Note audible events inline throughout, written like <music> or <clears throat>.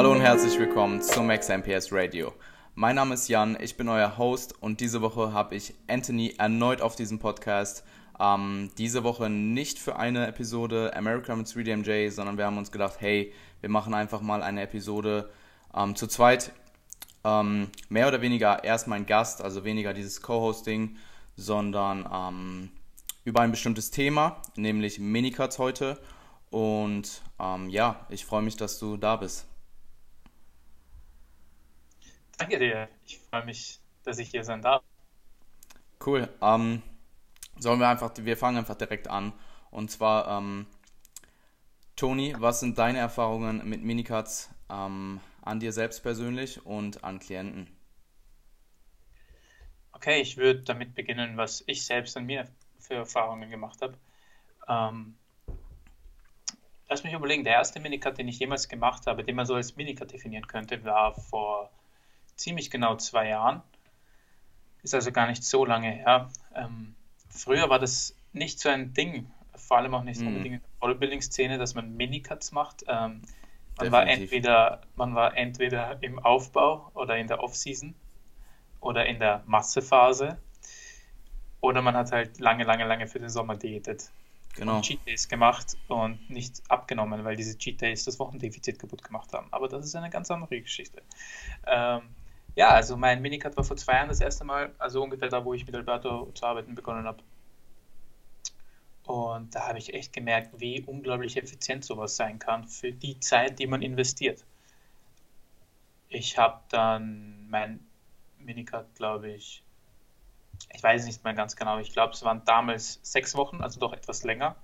Hallo und herzlich willkommen zum MaxMPS Radio. Mein Name ist Jan, ich bin euer Host und diese Woche habe ich Anthony erneut auf diesem Podcast. Ähm, diese Woche nicht für eine Episode America mit 3DMJ, sondern wir haben uns gedacht, hey, wir machen einfach mal eine Episode ähm, zu zweit. Ähm, mehr oder weniger erst mein Gast, also weniger dieses Co-Hosting, sondern ähm, über ein bestimmtes Thema, nämlich Minicuts heute. Und ähm, ja, ich freue mich, dass du da bist. Danke dir. Ich freue mich, dass ich hier sein darf. Cool. Ähm, sollen wir einfach, wir fangen einfach direkt an. Und zwar, ähm, Toni, was sind deine Erfahrungen mit Minicuts ähm, an dir selbst persönlich und an Klienten? Okay, ich würde damit beginnen, was ich selbst an mir für Erfahrungen gemacht habe. Ähm, lass mich überlegen, der erste Minicut, den ich jemals gemacht habe, den man so als Minicut definieren könnte, war vor ziemlich genau zwei Jahren. Ist also gar nicht so lange her. Ähm, früher war das nicht so ein Ding, vor allem auch nicht mhm. unbedingt in der Bodybuilding-Szene, dass man Minicuts macht. Ähm, man, war entweder, man war entweder im Aufbau oder in der Off-Season oder in der Massephase oder man hat halt lange, lange, lange für den Sommer diätet. Genau. Und Cheat Days gemacht und nicht abgenommen, weil diese Cheat Days das Wochendefizit kaputt gemacht haben. Aber das ist eine ganz andere Geschichte. Ähm, ja, also mein Minicut war vor zwei Jahren das erste Mal, also ungefähr da, wo ich mit Alberto zu arbeiten begonnen habe. Und da habe ich echt gemerkt, wie unglaublich effizient sowas sein kann für die Zeit, die man investiert. Ich habe dann mein Minicut, glaube ich, ich weiß nicht mehr ganz genau, ich glaube, es waren damals sechs Wochen, also doch etwas länger.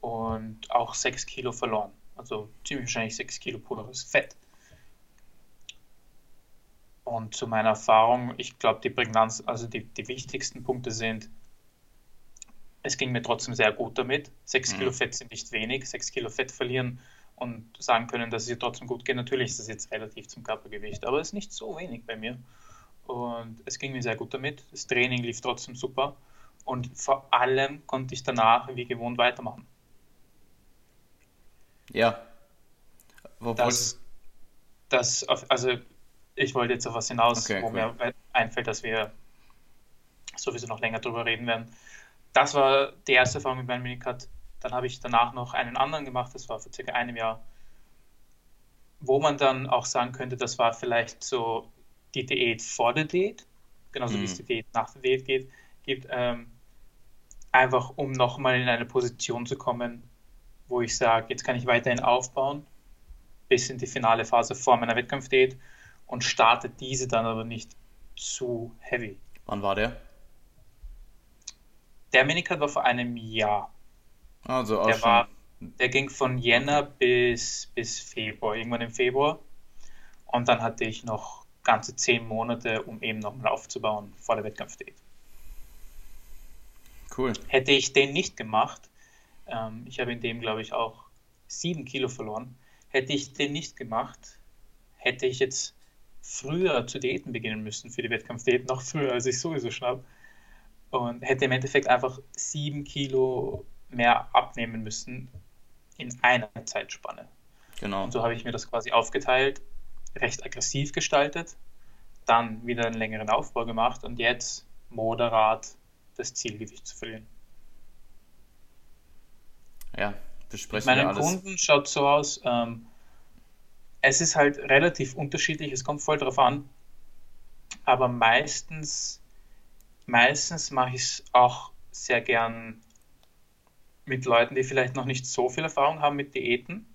Und auch sechs Kilo verloren. Also ziemlich wahrscheinlich sechs Kilo pures Fett. Und zu meiner Erfahrung, ich glaube, die Prägnanz, also die, die wichtigsten Punkte sind, es ging mir trotzdem sehr gut damit. Sechs mhm. Kilo Fett sind nicht wenig. Sechs Kilo Fett verlieren und sagen können, dass es ihr trotzdem gut geht. Natürlich ist das jetzt relativ zum Körpergewicht, aber es ist nicht so wenig bei mir. Und es ging mir sehr gut damit. Das Training lief trotzdem super. Und vor allem konnte ich danach wie gewohnt weitermachen. Ja. Wo das, das, also ich wollte jetzt auf was hinaus, okay, wo cool. mir einfällt, dass wir sowieso noch länger drüber reden werden. Das war die erste Erfahrung mit meinem Minicut. Dann habe ich danach noch einen anderen gemacht, das war vor circa einem Jahr, wo man dann auch sagen könnte, das war vielleicht so die Diät vor der Diät, genauso mhm. wie es die Diät nach der Diät geht, gibt, ähm, einfach um nochmal in eine Position zu kommen, wo ich sage, jetzt kann ich weiterhin aufbauen, bis in die finale Phase vor meiner Wettkampfdiät und starte diese dann aber nicht zu heavy. Wann war der? Der Minicut war vor einem Jahr. Also auch der schon. War, der ging von Jänner bis, bis Februar, irgendwann im Februar. Und dann hatte ich noch ganze zehn Monate, um eben nochmal aufzubauen vor der Wettkampfdiät. Cool. Hätte ich den nicht gemacht, ähm, ich habe in dem, glaube ich, auch sieben Kilo verloren, hätte ich den nicht gemacht, hätte ich jetzt früher zu Diäten beginnen müssen für die Wettkampfdiät, noch früher, als ich sowieso schon habe. Und hätte im Endeffekt einfach sieben Kilo mehr abnehmen müssen in einer Zeitspanne. Genau. Und so habe ich mir das quasi aufgeteilt, recht aggressiv gestaltet, dann wieder einen längeren Aufbau gemacht und jetzt moderat das Zielgewicht zu verlieren. Ja, besprechen Mit meinen Kunden schaut so aus, ähm, es ist halt relativ unterschiedlich, es kommt voll drauf an. Aber meistens, meistens mache ich es auch sehr gern mit Leuten, die vielleicht noch nicht so viel Erfahrung haben mit Diäten,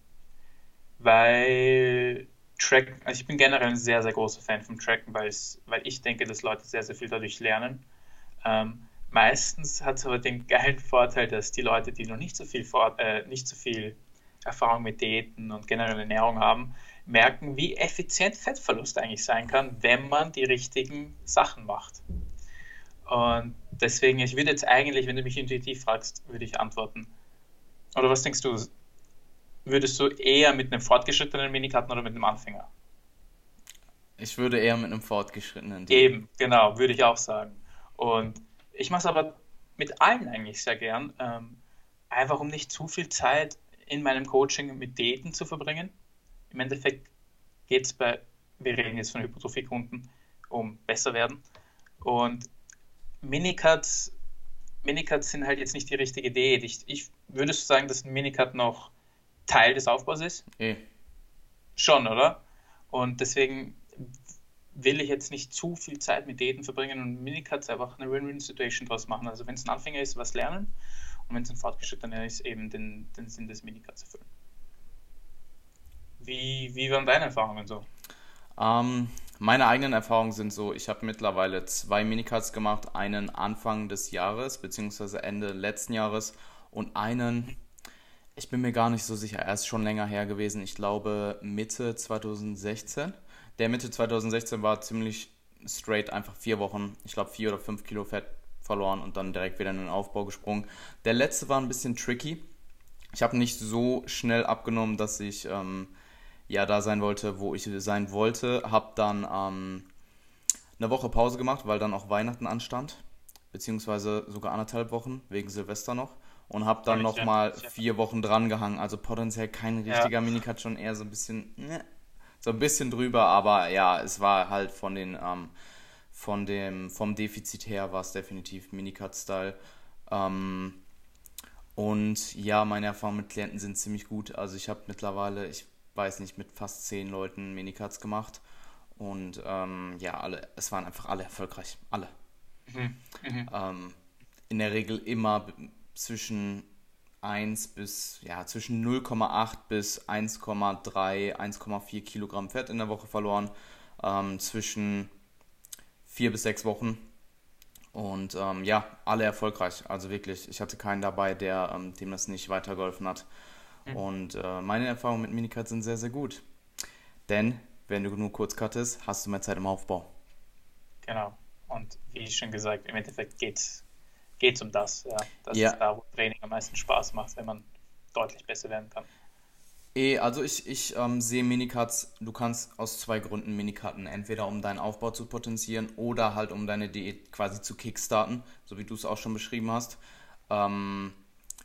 weil Track, also ich bin generell ein sehr, sehr großer Fan vom Tracken, weil, ich denke, dass Leute sehr, sehr viel dadurch lernen. Ähm, meistens hat es aber den geilen Vorteil, dass die Leute, die noch nicht so viel, vor, äh, nicht so viel Erfahrung mit Diäten und generell Ernährung haben, merken, wie effizient Fettverlust eigentlich sein kann, wenn man die richtigen Sachen macht. Und deswegen, ich würde jetzt eigentlich, wenn du mich intuitiv fragst, würde ich antworten. Oder was denkst du? Würdest du eher mit einem fortgeschrittenen Minikarten oder mit einem Anfänger? Ich würde eher mit einem fortgeschrittenen. Eben, genau, würde ich auch sagen. Und ich mache es aber mit allen eigentlich sehr gern, ähm, einfach um nicht zu viel Zeit in meinem Coaching mit Daten zu verbringen im Endeffekt geht es bei, wir reden jetzt von Hypertrophie-Kunden, um besser werden. Und Minicuts, Minicuts sind halt jetzt nicht die richtige Idee. Ich, ich würde sagen, dass ein Minicut noch Teil des Aufbaus ist. Eh. Schon, oder? Und deswegen will ich jetzt nicht zu viel Zeit mit Daten verbringen und Minicuts einfach eine Win-Win-Situation draus machen. Also wenn es ein Anfänger ist, was lernen und wenn es ein Fortgeschrittener ist, eben den, den Sinn des Minicuts erfüllen. Wie, wie waren deine Erfahrungen so? Ähm, meine eigenen Erfahrungen sind so, ich habe mittlerweile zwei Minicuts gemacht, einen Anfang des Jahres, beziehungsweise Ende letzten Jahres und einen, ich bin mir gar nicht so sicher, er ist schon länger her gewesen, ich glaube Mitte 2016. Der Mitte 2016 war ziemlich straight, einfach vier Wochen, ich glaube vier oder fünf Kilo Fett verloren und dann direkt wieder in den Aufbau gesprungen. Der letzte war ein bisschen tricky. Ich habe nicht so schnell abgenommen, dass ich ähm, ja da sein wollte, wo ich sein wollte. Hab dann ähm, eine Woche Pause gemacht, weil dann auch Weihnachten anstand, beziehungsweise sogar anderthalb Wochen wegen Silvester noch und habe dann nochmal vier Wochen dran gehangen. Also potenziell kein richtiger ja. Minicut, schon eher so ein bisschen, ne, so ein bisschen drüber, aber ja, es war halt von den, ähm, von dem, vom Defizit her war es definitiv Minicut-Style. Ähm, und ja, meine Erfahrungen mit Klienten sind ziemlich gut. Also ich habe mittlerweile, ich weiß nicht, mit fast zehn Leuten Minicuts gemacht. Und ähm, ja, alle, es waren einfach alle erfolgreich. Alle. Mhm. Mhm. Ähm, in der Regel immer zwischen 1 bis, ja, zwischen 0,8 bis 1,3, 1,4 Kilogramm Fett in der Woche verloren. Ähm, zwischen 4 bis 6 Wochen. Und ähm, ja, alle erfolgreich. Also wirklich, ich hatte keinen dabei, der, ähm, dem das nicht weitergeholfen hat. Und äh, meine Erfahrungen mit Minicut sind sehr, sehr gut. Denn wenn du nur kurz cuttest, hast du mehr Zeit im Aufbau. Genau. Und wie schon gesagt, im Endeffekt geht es um das. Ja. Das ja. ist da, wo Training am meisten Spaß macht, wenn man deutlich besser werden kann. Eh, also ich, ich ähm, sehe Minicuts, du kannst aus zwei Gründen Minicutten, entweder um deinen Aufbau zu potenzieren oder halt um deine Diät quasi zu kickstarten, so wie du es auch schon beschrieben hast. Ähm,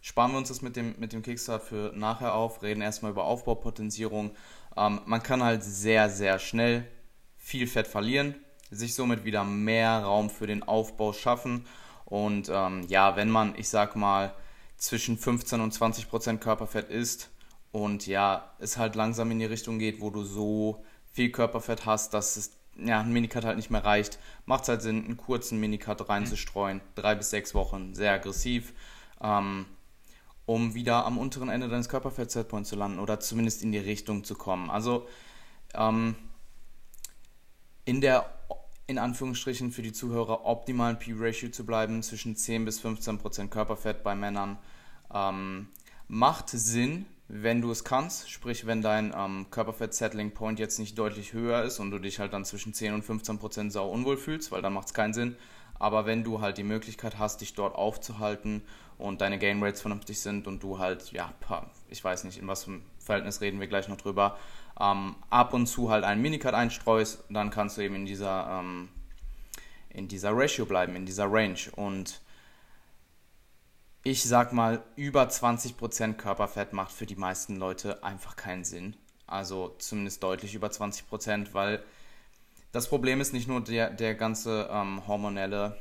sparen wir uns das mit dem, mit dem Kickstarter für nachher auf, reden erstmal über Aufbaupotenzierung. Ähm, man kann halt sehr, sehr schnell viel Fett verlieren, sich somit wieder mehr Raum für den Aufbau schaffen. Und ähm, ja, wenn man, ich sag mal, zwischen 15 und 20 Prozent Körperfett isst und ja, es halt langsam in die Richtung geht, wo du so viel Körperfett hast, dass es ja, ein Minicut halt nicht mehr reicht, macht es halt Sinn, einen kurzen Minicut reinzustreuen. Drei bis sechs Wochen, sehr aggressiv. Ähm, um wieder am unteren Ende deines Körperfett-Setpoints zu landen oder zumindest in die Richtung zu kommen. Also ähm, in der, in Anführungsstrichen für die Zuhörer, optimalen P-Ratio zu bleiben, zwischen 10 bis 15 Prozent Körperfett bei Männern, ähm, macht Sinn, wenn du es kannst, sprich wenn dein ähm, Körperfett-Settling-Point jetzt nicht deutlich höher ist und du dich halt dann zwischen 10 und 15 Prozent sau unwohl fühlst, weil dann macht es keinen Sinn. Aber wenn du halt die Möglichkeit hast, dich dort aufzuhalten und deine Gain Rates vernünftig sind und du halt, ja, ich weiß nicht, in was für einem Verhältnis reden wir gleich noch drüber, ähm, ab und zu halt einen Minicut einstreust, dann kannst du eben in dieser, ähm, in dieser Ratio bleiben, in dieser Range. Und ich sag mal, über 20% Körperfett macht für die meisten Leute einfach keinen Sinn. Also zumindest deutlich über 20%, weil das Problem ist nicht nur der, der ganze ähm, hormonelle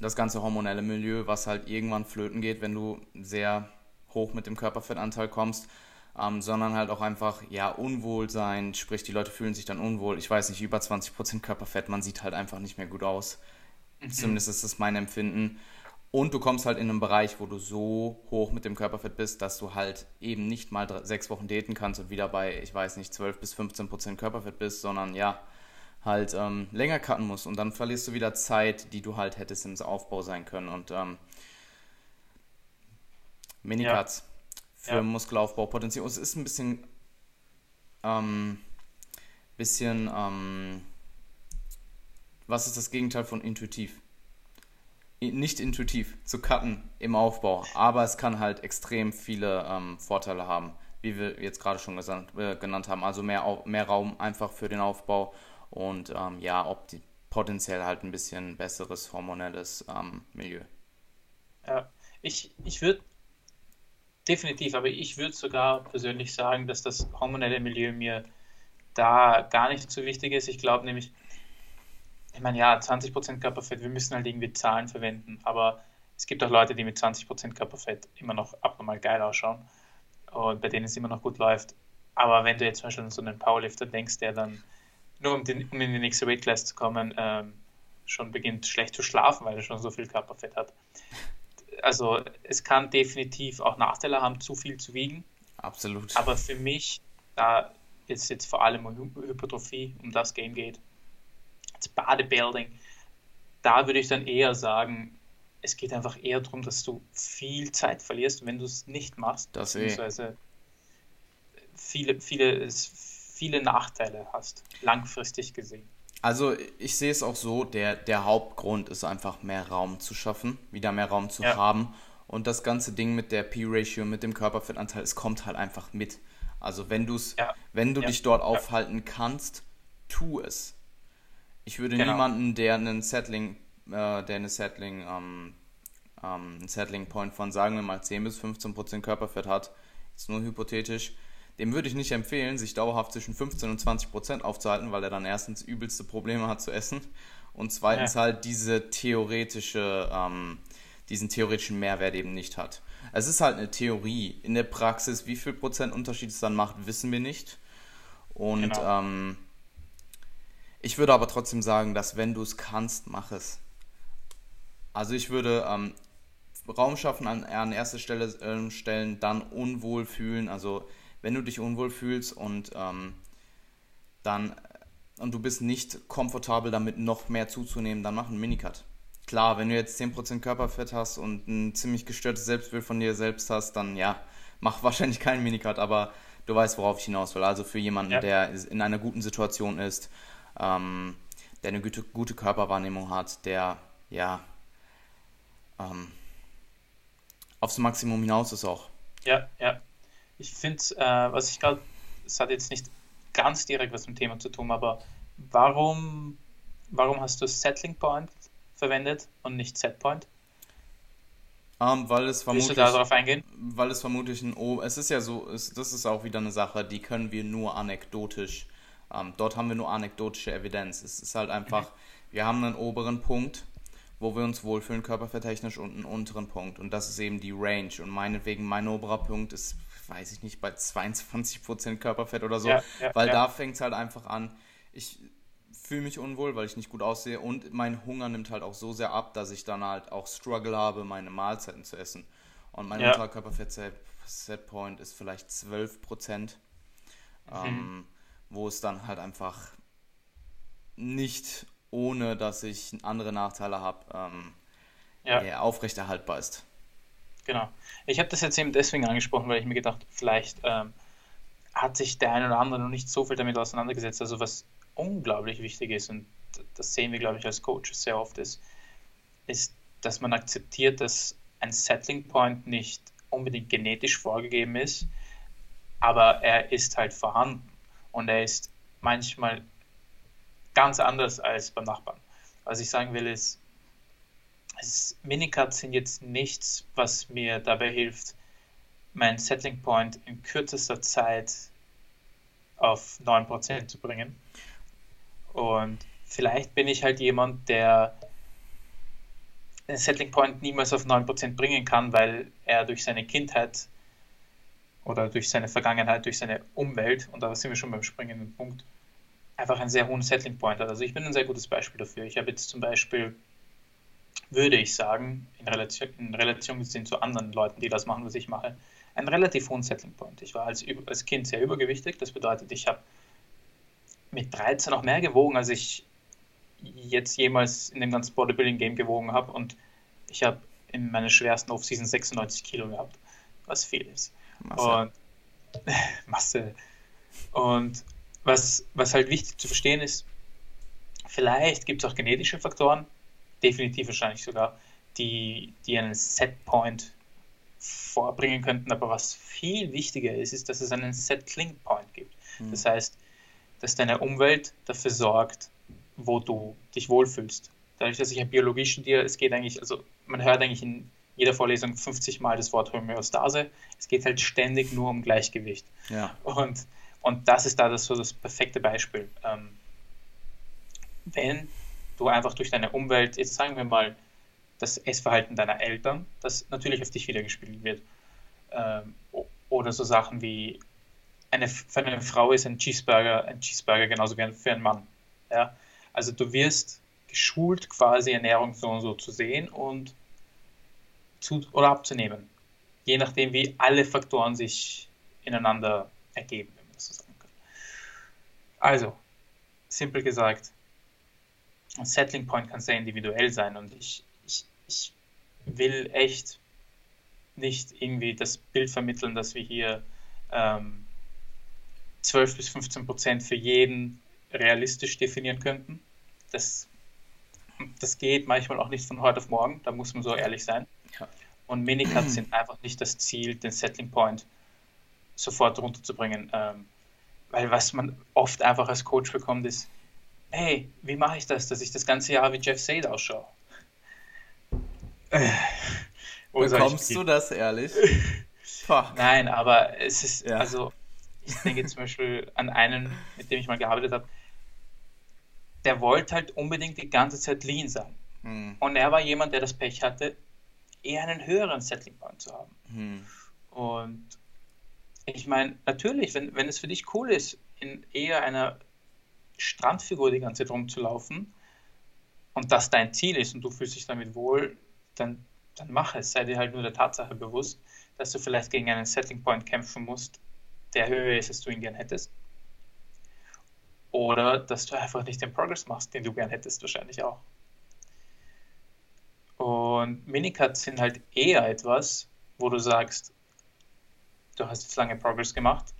das ganze hormonelle Milieu, was halt irgendwann flöten geht, wenn du sehr hoch mit dem Körperfettanteil kommst, ähm, sondern halt auch einfach, ja, Unwohlsein, sprich, die Leute fühlen sich dann unwohl. Ich weiß nicht, über 20% Körperfett, man sieht halt einfach nicht mehr gut aus. Mhm. Zumindest ist das mein Empfinden. Und du kommst halt in einen Bereich, wo du so hoch mit dem Körperfett bist, dass du halt eben nicht mal drei, sechs Wochen daten kannst und wieder bei, ich weiß nicht, 12 bis 15 Prozent Körperfett bist, sondern ja, halt ähm, länger cutten musst und dann verlierst du wieder Zeit, die du halt hättest im Aufbau sein können und ähm, Minicuts ja. für ja. Muskelaufbau potenziell. Es ist ein bisschen ähm, bisschen ähm, was ist das Gegenteil von intuitiv? Nicht intuitiv zu cutten im Aufbau, aber es kann halt extrem viele ähm, Vorteile haben, wie wir jetzt gerade schon gesandt, äh, genannt haben. Also mehr, mehr Raum einfach für den Aufbau und ähm, ja, ob die potenziell halt ein bisschen besseres hormonelles ähm, Milieu. Ja, ich, ich würde definitiv, aber ich würde sogar persönlich sagen, dass das hormonelle Milieu mir da gar nicht so wichtig ist. Ich glaube nämlich, ich meine, ja, 20% Körperfett, wir müssen halt irgendwie Zahlen verwenden, aber es gibt auch Leute, die mit 20% Körperfett immer noch abnormal geil ausschauen und bei denen es immer noch gut läuft. Aber wenn du jetzt zum Beispiel an so einen Powerlifter denkst, der dann nur um, den, um in die nächste Weightclass zu kommen, ähm, schon beginnt schlecht zu schlafen, weil er schon so viel Körperfett hat. Also es kann definitiv auch Nachteile haben, zu viel zu wiegen. Absolut. Aber für mich, da es jetzt vor allem um Hypertrophie, um das Game geht, als Bodybuilding, da würde ich dann eher sagen, es geht einfach eher darum, dass du viel Zeit verlierst, wenn du es nicht machst, das eh. beziehungsweise viele, viele, viele Nachteile hast, langfristig gesehen. Also ich sehe es auch so, der, der Hauptgrund ist einfach mehr Raum zu schaffen, wieder mehr Raum zu ja. haben. Und das ganze Ding mit der P-Ratio, mit dem Körperfettanteil, es kommt halt einfach mit. Also wenn, du's, ja. wenn du ja. dich dort aufhalten kannst, tu es. Ich würde genau. niemanden, der einen Settling, äh, der eine Settling, ähm, ähm, einen Settling Point von, sagen wir mal, 10 bis 15 Prozent Körperfett hat, ist nur hypothetisch, dem würde ich nicht empfehlen, sich dauerhaft zwischen 15 und 20 Prozent aufzuhalten, weil er dann erstens übelste Probleme hat zu essen und zweitens ja. halt diese theoretische, ähm, diesen theoretischen Mehrwert eben nicht hat. Es ist halt eine Theorie. In der Praxis, wie viel Prozent Unterschied es dann macht, wissen wir nicht. Und genau. ähm, ich würde aber trotzdem sagen, dass wenn du es kannst, mach es. Also ich würde ähm, Raum schaffen an, an erste Stelle äh, stellen, dann unwohl fühlen. Also wenn du dich unwohl fühlst und ähm, dann und du bist nicht komfortabel damit, noch mehr zuzunehmen, dann mach einen Minicut klar, wenn du jetzt 10% Körperfett hast und ein ziemlich gestörtes Selbstbild von dir selbst hast, dann ja, mach <laughs> wahrscheinlich keinen Minicut, aber du weißt, worauf ich hinaus will. Also für jemanden, ja. der in einer guten Situation ist, ähm, der eine gute, gute Körperwahrnehmung hat, der ja ähm, aufs Maximum hinaus ist auch. Ja, ja. Ich finde, äh, was ich gerade, es hat jetzt nicht ganz direkt was mit dem Thema zu tun, aber warum, warum hast du Settling Point verwendet und nicht Setpoint? Um, ähm, weil es vermutlich, Willst du darauf eingehen? Weil es vermutlich ein O. Es ist ja so, es, das ist auch wieder eine Sache, die können wir nur anekdotisch. Ähm, dort haben wir nur anekdotische Evidenz. Es ist halt einfach, mhm. wir haben einen oberen Punkt, wo wir uns wohlfühlen, körperfetttechnisch, und einen unteren Punkt. Und das ist eben die Range. Und meinetwegen, mein oberer Punkt ist, weiß ich nicht, bei 22% Körperfett oder so. Ja, ja, weil ja. da fängt es halt einfach an. Ich fühle mich unwohl, weil ich nicht gut aussehe und mein Hunger nimmt halt auch so sehr ab, dass ich dann halt auch Struggle habe, meine Mahlzeiten zu essen. Und mein ja. Unterkörperfett-Setpoint ist vielleicht 12 Prozent, mhm. ähm, wo es dann halt einfach nicht, ohne dass ich andere Nachteile habe, ähm, ja. aufrechterhaltbar ist. Genau. Ich habe das jetzt eben deswegen angesprochen, weil ich mir gedacht, vielleicht ähm, hat sich der eine oder andere noch nicht so viel damit auseinandergesetzt. Also was unglaublich wichtig ist, und das sehen wir, glaube ich, als Coaches sehr oft, ist, ist, dass man akzeptiert, dass ein Settling Point nicht unbedingt genetisch vorgegeben ist, aber er ist halt vorhanden und er ist manchmal ganz anders als beim Nachbarn. Was ich sagen will, ist, ist Minicuts sind jetzt nichts, was mir dabei hilft, meinen Settling Point in kürzester Zeit auf 9% zu bringen, und vielleicht bin ich halt jemand, der den Settling Point niemals auf 9% bringen kann, weil er durch seine Kindheit oder durch seine Vergangenheit, durch seine Umwelt, und da sind wir schon beim springenden Punkt, einfach einen sehr hohen Settling Point hat. Also ich bin ein sehr gutes Beispiel dafür. Ich habe jetzt zum Beispiel, würde ich sagen, in Relation, in Relation gesehen zu anderen Leuten, die das machen, was ich mache, einen relativ hohen Settling Point. Ich war als, als Kind sehr übergewichtig, das bedeutet, ich habe mit 13 noch mehr gewogen, als ich jetzt jemals in dem ganzen Bodybuilding-Game gewogen habe. Und ich habe in meiner schwersten Offseason 96 Kilo gehabt, was viel ist. Masse. Und, <laughs> Masse. Und was, was halt wichtig zu verstehen ist, vielleicht gibt es auch genetische Faktoren, definitiv wahrscheinlich sogar, die, die einen Setpoint vorbringen könnten. Aber was viel wichtiger ist, ist, dass es einen Set-Cling-Point gibt. Mhm. Das heißt, dass deine Umwelt dafür sorgt, wo du dich wohlfühlst. Dadurch, dass ich ja Biologie studiere, es geht eigentlich, also man hört eigentlich in jeder Vorlesung 50 Mal das Wort Homöostase. Es geht halt ständig nur um Gleichgewicht. Ja. Und, und das ist da das, so das perfekte Beispiel. Ähm, wenn du einfach durch deine Umwelt, jetzt sagen wir mal, das Essverhalten deiner Eltern, das natürlich auf dich wiedergespiegelt wird. Ähm, oder so Sachen wie eine, für eine Frau ist ein Cheeseburger ein Cheeseburger genauso wie für einen Mann. Ja? Also du wirst geschult, quasi Ernährung so und so zu sehen und zu oder abzunehmen. Je nachdem, wie alle Faktoren sich ineinander ergeben, wenn man das so sagen kann. Also, simpel gesagt, ein Settling Point kann sehr individuell sein und ich, ich, ich will echt nicht irgendwie das Bild vermitteln, dass wir hier ähm, 12 bis 15 Prozent für jeden realistisch definieren könnten. Das, das geht manchmal auch nicht von heute auf morgen, da muss man so ehrlich sein. Ja. Und Minicuts sind einfach nicht das Ziel, den Settling Point sofort runterzubringen. Ähm, weil was man oft einfach als Coach bekommt, ist, hey, wie mache ich das, dass ich das ganze Jahr wie Jeff Sade ausschaue? Äh, Bekommst du das ehrlich? <laughs> Nein, aber es ist, ja. also ich denke zum Beispiel an einen, mit dem ich mal gearbeitet habe, der wollte halt unbedingt die ganze Zeit lean sein. Hm. Und er war jemand, der das Pech hatte, eher einen höheren Settling Point zu haben. Hm. Und ich meine, natürlich, wenn, wenn es für dich cool ist, in eher einer Strandfigur die ganze Zeit rumzulaufen und das dein Ziel ist und du fühlst dich damit wohl, dann, dann mach es. Sei dir halt nur der Tatsache bewusst, dass du vielleicht gegen einen Settling Point kämpfen musst, der höher ist, als du ihn gern hättest. Oder dass du einfach nicht den Progress machst, den du gern hättest, wahrscheinlich auch. Und Minicuts sind halt eher etwas, wo du sagst, du hast jetzt lange Progress gemacht,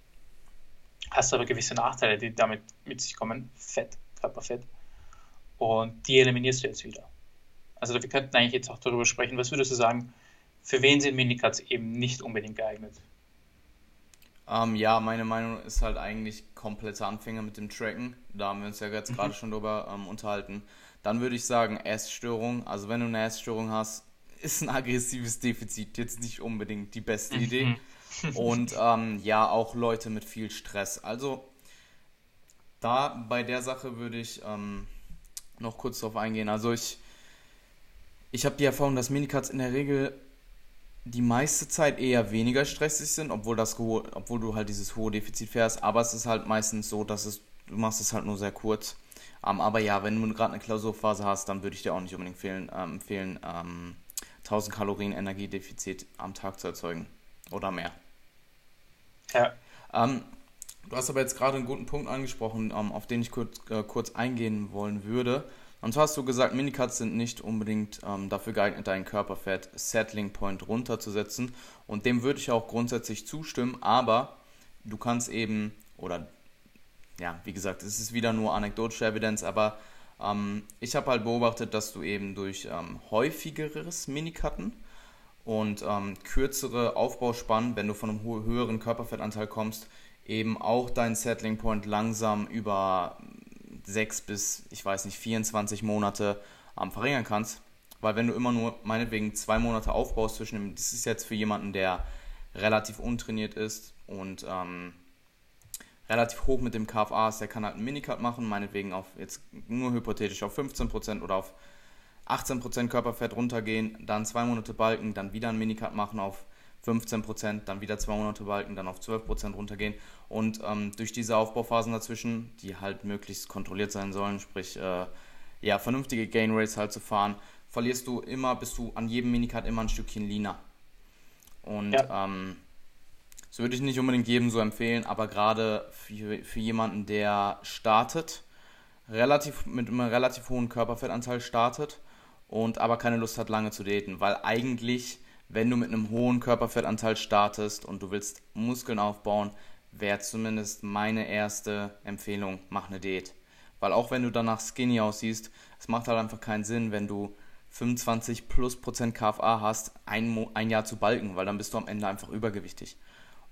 hast aber gewisse Nachteile, die damit mit sich kommen. Fett, Körperfett. Und die eliminierst du jetzt wieder. Also wir könnten eigentlich jetzt auch darüber sprechen, was würdest du sagen, für wen sind Minicuts eben nicht unbedingt geeignet? Ähm, ja, meine Meinung ist halt eigentlich kompletter Anfänger mit dem Tracken. Da haben wir uns ja jetzt mhm. gerade schon drüber ähm, unterhalten. Dann würde ich sagen, Essstörung. Also wenn du eine Essstörung hast, <laughs> ist ein aggressives Defizit jetzt nicht unbedingt die beste mhm. Idee. Und ähm, ja, auch Leute mit viel Stress. Also da bei der Sache würde ich ähm, noch kurz drauf eingehen. Also ich, ich habe die Erfahrung, dass Minicuts in der Regel die meiste Zeit eher weniger stressig sind, obwohl, das obwohl du halt dieses hohe Defizit fährst. Aber es ist halt meistens so, dass es, du machst es halt nur sehr kurz. Ähm, aber ja, wenn du gerade eine Klausurphase hast, dann würde ich dir auch nicht unbedingt empfehlen, ähm, empfehlen ähm, 1000 Kalorien Energiedefizit am Tag zu erzeugen oder mehr. Ja. Ähm, du hast aber jetzt gerade einen guten Punkt angesprochen, ähm, auf den ich kurz, äh, kurz eingehen wollen würde. Und zwar hast du gesagt, Minicuts sind nicht unbedingt ähm, dafür geeignet, deinen Körperfett Settling Point runterzusetzen. Und dem würde ich auch grundsätzlich zustimmen, aber du kannst eben, oder ja, wie gesagt, es ist wieder nur anekdotische Evidenz, aber ähm, ich habe halt beobachtet, dass du eben durch ähm, häufigeres Minikutten und ähm, kürzere Aufbauspannen, wenn du von einem höheren Körperfettanteil kommst, eben auch deinen Settling Point langsam über sechs bis, ich weiß nicht, 24 Monate ähm, verringern kannst. Weil wenn du immer nur meinetwegen zwei Monate aufbaust zwischen dem, das ist jetzt für jemanden, der relativ untrainiert ist und ähm, relativ hoch mit dem KFA ist, der kann halt einen Minicut machen, meinetwegen auf jetzt nur hypothetisch auf 15% oder auf 18% Körperfett runtergehen, dann zwei Monate Balken, dann wieder einen Minicut machen auf 15%, dann wieder zwei Monate Balken, dann auf 12% runtergehen. Und ähm, durch diese Aufbauphasen dazwischen, die halt möglichst kontrolliert sein sollen, sprich äh, ja, vernünftige Gain Rates halt zu fahren, verlierst du immer, bist du an jedem Minicut immer ein Stückchen leaner. Und ja. ähm, das würde ich nicht unbedingt jedem so empfehlen, aber gerade für, für jemanden, der startet, relativ mit einem relativ hohen Körperfettanteil startet und aber keine Lust hat, lange zu daten, weil eigentlich wenn du mit einem hohen Körperfettanteil startest und du willst Muskeln aufbauen, wäre zumindest meine erste Empfehlung, mach eine Diät. Weil auch wenn du danach skinny aussiehst, es macht halt einfach keinen Sinn, wenn du 25 plus Prozent KFA hast, ein, ein Jahr zu balken, weil dann bist du am Ende einfach übergewichtig.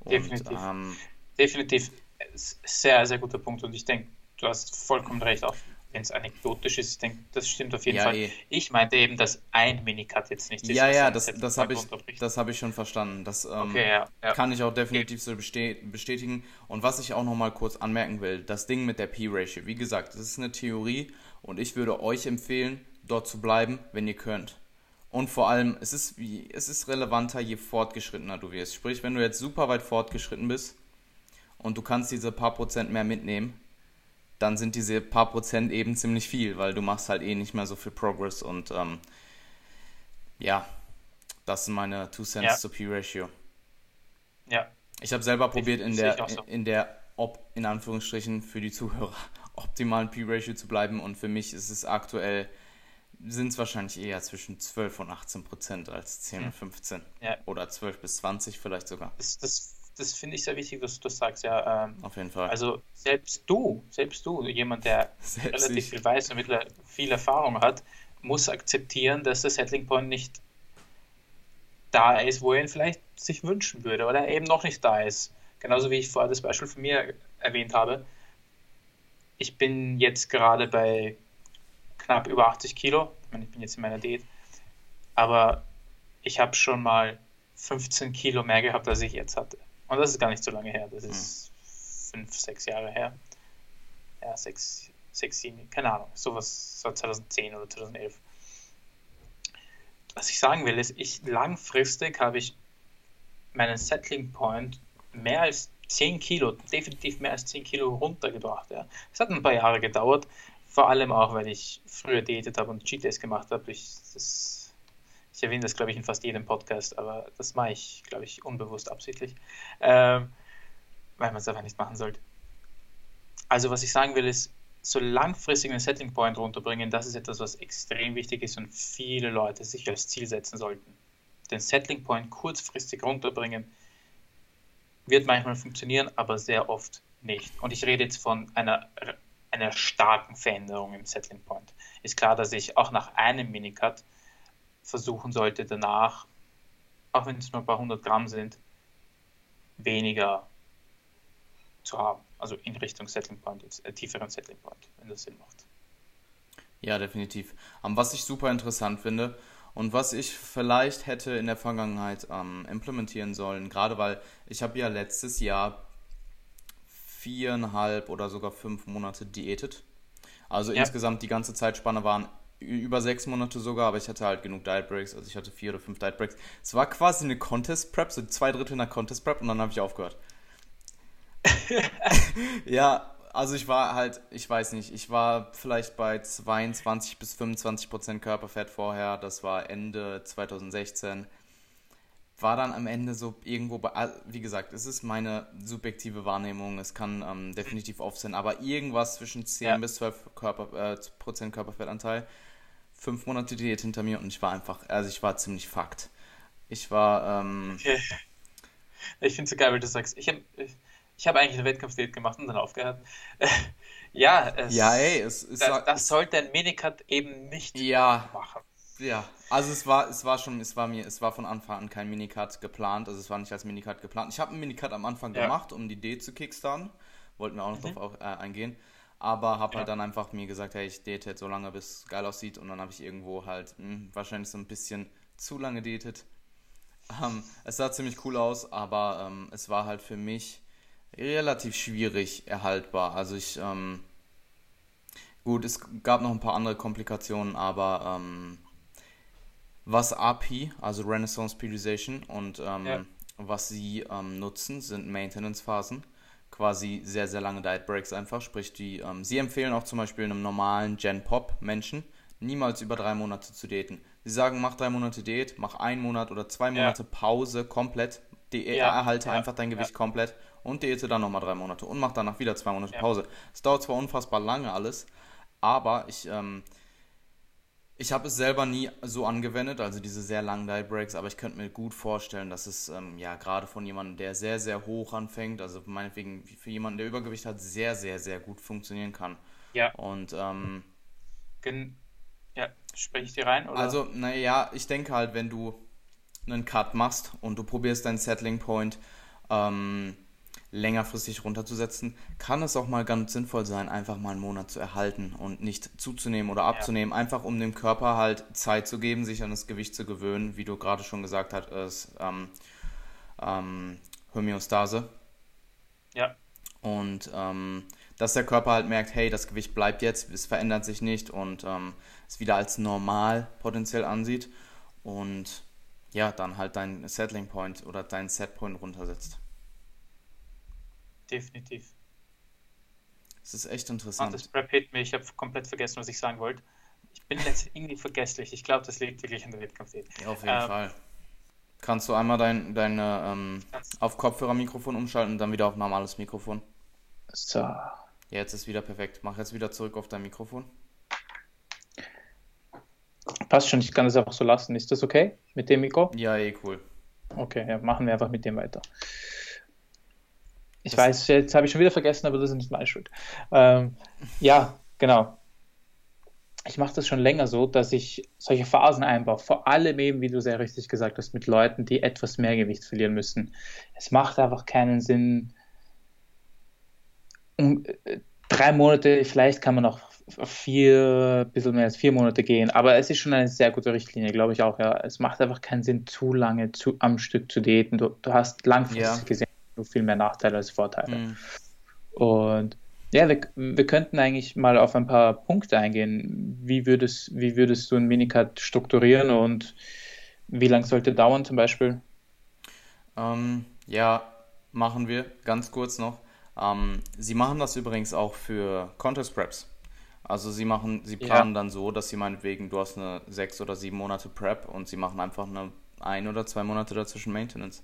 Und, Definitiv. Ähm, Definitiv. Sehr, sehr guter Punkt und ich denke, du hast vollkommen recht. Auch wenn es anekdotisch ist, ich denke, das stimmt auf jeden ja, Fall. Eh. Ich meinte eben, dass ein Minicut jetzt nicht ist. Ja, ja, das, das habe ich, hab ich schon verstanden. Das ähm, okay, ja, ja. kann ich auch definitiv so bestätigen. Und was ich auch noch mal kurz anmerken will, das Ding mit der P-Ratio. Wie gesagt, das ist eine Theorie und ich würde euch empfehlen, dort zu bleiben, wenn ihr könnt. Und vor allem, es ist, wie, es ist relevanter, je fortgeschrittener du wirst. Sprich, wenn du jetzt super weit fortgeschritten bist und du kannst diese paar Prozent mehr mitnehmen, dann sind diese paar Prozent eben ziemlich viel, weil du machst halt eh nicht mehr so viel Progress und ähm, ja, das sind meine Two Cents ja. zur P-Ratio. Ja. Ich habe selber probiert in der, so. in der, ob, in Anführungsstrichen für die Zuhörer, <laughs> optimalen P-Ratio zu bleiben und für mich ist es aktuell, sind es wahrscheinlich eher zwischen 12 und 18 Prozent als 10 hm. und 15. Ja. Oder 12 bis 20 vielleicht sogar. Das, das das finde ich sehr wichtig, dass du das sagst, ja. Ähm, Auf jeden Fall. Also selbst du, selbst du, jemand, der <laughs> selbst relativ ich. viel weiß und viel Erfahrung hat, muss akzeptieren, dass der Settling Point nicht da ist, wo er ihn vielleicht sich wünschen würde oder eben noch nicht da ist. Genauso wie ich vorher das Beispiel von mir erwähnt habe. Ich bin jetzt gerade bei knapp über 80 Kilo. Ich, meine, ich bin jetzt in meiner Diät. Aber ich habe schon mal 15 Kilo mehr gehabt, als ich jetzt hatte. Und das ist gar nicht so lange her. Das ist hm. fünf, sechs Jahre her. Ja, sechs, sechs, sieben, keine Ahnung. Sowas, so 2010 oder 2011. Was ich sagen will, ist, ich langfristig habe ich meinen Settling Point mehr als 10 Kilo, definitiv mehr als 10 Kilo runtergebracht. Ja. Es hat ein paar Jahre gedauert, vor allem auch, weil ich früher diätet habe und Cheat Days gemacht habe. Ich, das ich erwähne das, glaube ich, in fast jedem Podcast, aber das mache ich, glaube ich, unbewusst absichtlich, ähm, weil man es einfach nicht machen sollte. Also, was ich sagen will, ist, so langfristig einen Setting Point runterbringen, das ist etwas, was extrem wichtig ist und viele Leute sich als Ziel setzen sollten. Den Settling Point kurzfristig runterbringen wird manchmal funktionieren, aber sehr oft nicht. Und ich rede jetzt von einer, einer starken Veränderung im Settling Point. Ist klar, dass ich auch nach einem Minicut versuchen sollte, danach, auch wenn es nur ein paar hundert Gramm sind, weniger zu haben. Also in Richtung Settling Point, jetzt, äh, tieferen Settling Point, wenn das Sinn macht. Ja, definitiv. Um, was ich super interessant finde und was ich vielleicht hätte in der Vergangenheit ähm, implementieren sollen, gerade weil ich habe ja letztes Jahr viereinhalb oder sogar fünf Monate diätet. Also ja. insgesamt die ganze Zeitspanne waren über sechs Monate sogar, aber ich hatte halt genug Diet Breaks, also ich hatte vier oder fünf Diet Breaks. Es war quasi eine Contest Prep, so zwei Drittel einer Contest Prep und dann habe ich aufgehört. <laughs> ja, also ich war halt, ich weiß nicht, ich war vielleicht bei 22 bis 25 Prozent Körperfett vorher, das war Ende 2016 war dann am Ende so irgendwo bei, wie gesagt, es ist meine subjektive Wahrnehmung, es kann ähm, definitiv off sein, aber irgendwas zwischen 10 ja. bis 12 Körper, äh, Prozent Körperfettanteil, fünf Monate Diät hinter mir und ich war einfach, also ich war ziemlich fucked. Ich war, ähm, okay. Ich finde es so geil, weil du sagst, ich habe ich hab eigentlich eine Wettkampfdiät gemacht und dann aufgehört. <laughs> ja, es, ja, ey, es, es das, das sollte ein Minicut eben nicht ja, machen. Ja, also es war, es war schon, es war mir, es war von Anfang an kein Minicut geplant, also es war nicht als Minicut geplant. Ich habe einen Minicut am Anfang ja. gemacht, um die Idee zu kickstarten, wollten wir auch noch mhm. drauf äh, eingehen, aber habe ja. halt dann einfach mir gesagt, hey, ich date jetzt so lange, bis es geil aussieht und dann habe ich irgendwo halt mh, hm, wahrscheinlich so ein bisschen zu lange datet. Ähm, es sah ziemlich cool aus, aber ähm, es war halt für mich relativ schwierig erhaltbar. Also ich, ähm, gut, es gab noch ein paar andere Komplikationen, aber ähm, was API, also Renaissance Periodization, und ähm, ja. was sie ähm, nutzen, sind Maintenance-Phasen. Quasi sehr, sehr lange Diet Breaks einfach. Sprich, die, ähm, sie empfehlen auch zum Beispiel einem normalen Gen-Pop-Menschen niemals über drei Monate zu daten. Sie sagen, mach drei Monate Diät, mach einen Monat oder zwei Monate ja. Pause komplett, die, ja. erhalte einfach dein Gewicht komplett und diete dann nochmal drei Monate und mach danach wieder zwei Monate Pause. Es dauert zwar unfassbar lange alles, aber ich ähm, ich habe es selber nie so angewendet, also diese sehr langen Diet Breaks, aber ich könnte mir gut vorstellen, dass es ähm, ja gerade von jemandem, der sehr, sehr hoch anfängt, also meinetwegen für jemanden, der Übergewicht hat, sehr, sehr, sehr gut funktionieren kann. Ja. Und ähm, Gen ja, spreche ich dir rein? Oder? Also, naja, ich denke halt, wenn du einen Cut machst und du probierst deinen Settling Point ähm, längerfristig runterzusetzen, kann es auch mal ganz sinnvoll sein, einfach mal einen Monat zu erhalten und nicht zuzunehmen oder abzunehmen, ja. einfach um dem Körper halt Zeit zu geben, sich an das Gewicht zu gewöhnen, wie du gerade schon gesagt hast, ist ähm, ähm, Homöostase. Ja. Und ähm, dass der Körper halt merkt, hey, das Gewicht bleibt jetzt, es verändert sich nicht und ähm, es wieder als normal potenziell ansieht und ja, dann halt dein Settling Point oder dein Set Point runtersetzt. Definitiv. Das ist echt interessant. das Prep hit mir, ich habe komplett vergessen, was ich sagen wollte. Ich bin jetzt <laughs> irgendwie vergesslich. Ich glaube, das liegt wirklich an der Wettkampfdiät. Ja, auf jeden ähm, Fall. Kannst du einmal dein, deine ähm, auf Kopfhörermikrofon umschalten und dann wieder auf normales Mikrofon? So. Ja, jetzt ist wieder perfekt. Mach jetzt wieder zurück auf dein Mikrofon. Passt schon, ich kann es einfach so lassen. Ist das okay mit dem Mikro? Ja, eh cool. Okay, ja, machen wir einfach mit dem weiter. Ich das weiß, jetzt habe ich schon wieder vergessen, aber das ist nicht meine Schuld. Ähm, ja, genau. Ich mache das schon länger so, dass ich solche Phasen einbaue. Vor allem eben, wie du sehr richtig gesagt hast, mit Leuten, die etwas mehr Gewicht verlieren müssen. Es macht einfach keinen Sinn. Um, äh, drei Monate, vielleicht kann man noch vier, ein bisschen mehr als vier Monate gehen. Aber es ist schon eine sehr gute Richtlinie, glaube ich auch. Ja. Es macht einfach keinen Sinn, zu lange zu, am Stück zu daten. Du, du hast langfristig ja. gesehen viel mehr Nachteile als Vorteile. Mhm. Und ja, wir, wir könnten eigentlich mal auf ein paar Punkte eingehen. Wie würdest, wie würdest du ein Minicut strukturieren und wie lange sollte dauern zum Beispiel? Ähm, ja, machen wir ganz kurz noch. Ähm, sie machen das übrigens auch für Contest Preps. Also sie machen, sie planen ja. dann so, dass sie meinetwegen, du hast eine sechs oder sieben Monate Prep und sie machen einfach eine ein oder zwei Monate dazwischen Maintenance.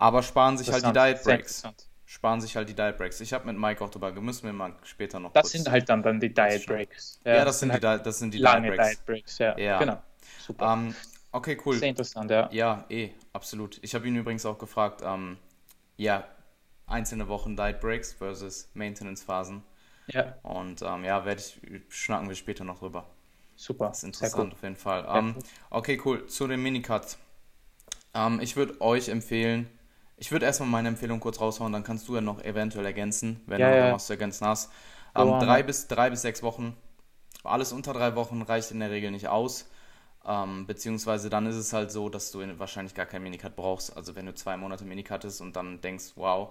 Aber sparen sich halt die Diet Breaks. Sparen sich halt die Diet Breaks. Ich habe mit Mike auch drüber, müssen wir mal später noch. Das sind halt dann, dann die Diet Breaks. Ja, ja das, sind, die, das sind die lange Diet Breaks. Diet Breaks ja. ja. Genau. Super. Um, ähm, okay, cool. Sehr interessant, ja. Ja, eh, absolut. Ich habe ihn übrigens auch gefragt, ähm, ja, einzelne Wochen Diet Breaks versus Maintenance Phasen. Ja. Und ähm, ja, werde ich, schnacken wir später noch drüber. Super. Das ist interessant auf jeden Fall. Ähm, okay, cool. Zu den Minicuts. Ähm, ich würde euch empfehlen, ich würde erstmal meine Empfehlung kurz raushauen, dann kannst du ja noch eventuell ergänzen, wenn ja, du ja. was zu ergänzen hast. Ähm, drei, bis, drei bis sechs Wochen. Alles unter drei Wochen reicht in der Regel nicht aus. Ähm, beziehungsweise dann ist es halt so, dass du wahrscheinlich gar kein Minicut brauchst. Also wenn du zwei Monate Minicut hast und dann denkst, wow,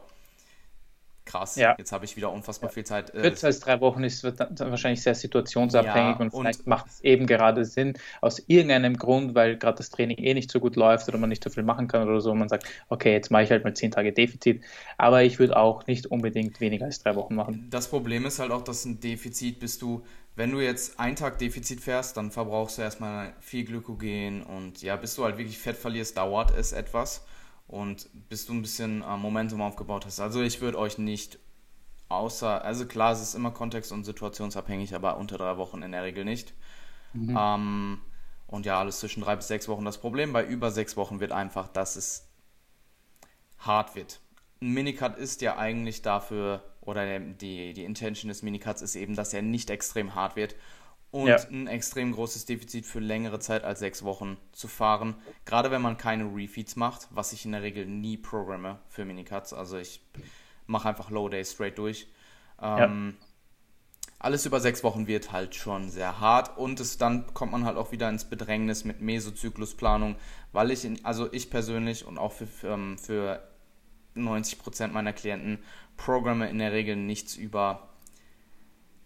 krass, ja. jetzt habe ich wieder unfassbar viel Zeit. Äh, Kürzer als drei Wochen ist wird dann wahrscheinlich sehr situationsabhängig ja, und vielleicht macht es eben gerade Sinn, aus irgendeinem Grund, weil gerade das Training eh nicht so gut läuft oder man nicht so viel machen kann oder so, man sagt, okay, jetzt mache ich halt mal zehn Tage Defizit, aber ich würde auch nicht unbedingt weniger als drei Wochen machen. Das Problem ist halt auch, dass ein Defizit bist du, wenn du jetzt einen Tag Defizit fährst, dann verbrauchst du erstmal viel Glykogen und ja, bis du halt wirklich Fett verlierst, dauert es etwas und bis du ein bisschen äh, Momentum aufgebaut hast. Also ich würde euch nicht außer, also klar, es ist immer kontext- und situationsabhängig, aber unter drei Wochen in der Regel nicht. Mhm. Ähm, und ja, alles zwischen drei bis sechs Wochen. Das Problem bei über sechs Wochen wird einfach, dass es hart wird. Ein Minicut ist ja eigentlich dafür, oder die, die Intention des Minicuts ist eben, dass er nicht extrem hart wird und ja. ein extrem großes Defizit für längere Zeit als sechs Wochen zu fahren. Gerade wenn man keine Refeeds macht, was ich in der Regel nie programme für Minicuts. Also ich mache einfach Low Day straight durch. Ähm, ja. Alles über sechs Wochen wird halt schon sehr hart und es, dann kommt man halt auch wieder ins Bedrängnis mit Mesozyklusplanung, weil ich, in, also ich persönlich und auch für, für, ähm, für 90% meiner Klienten programme in der Regel nichts über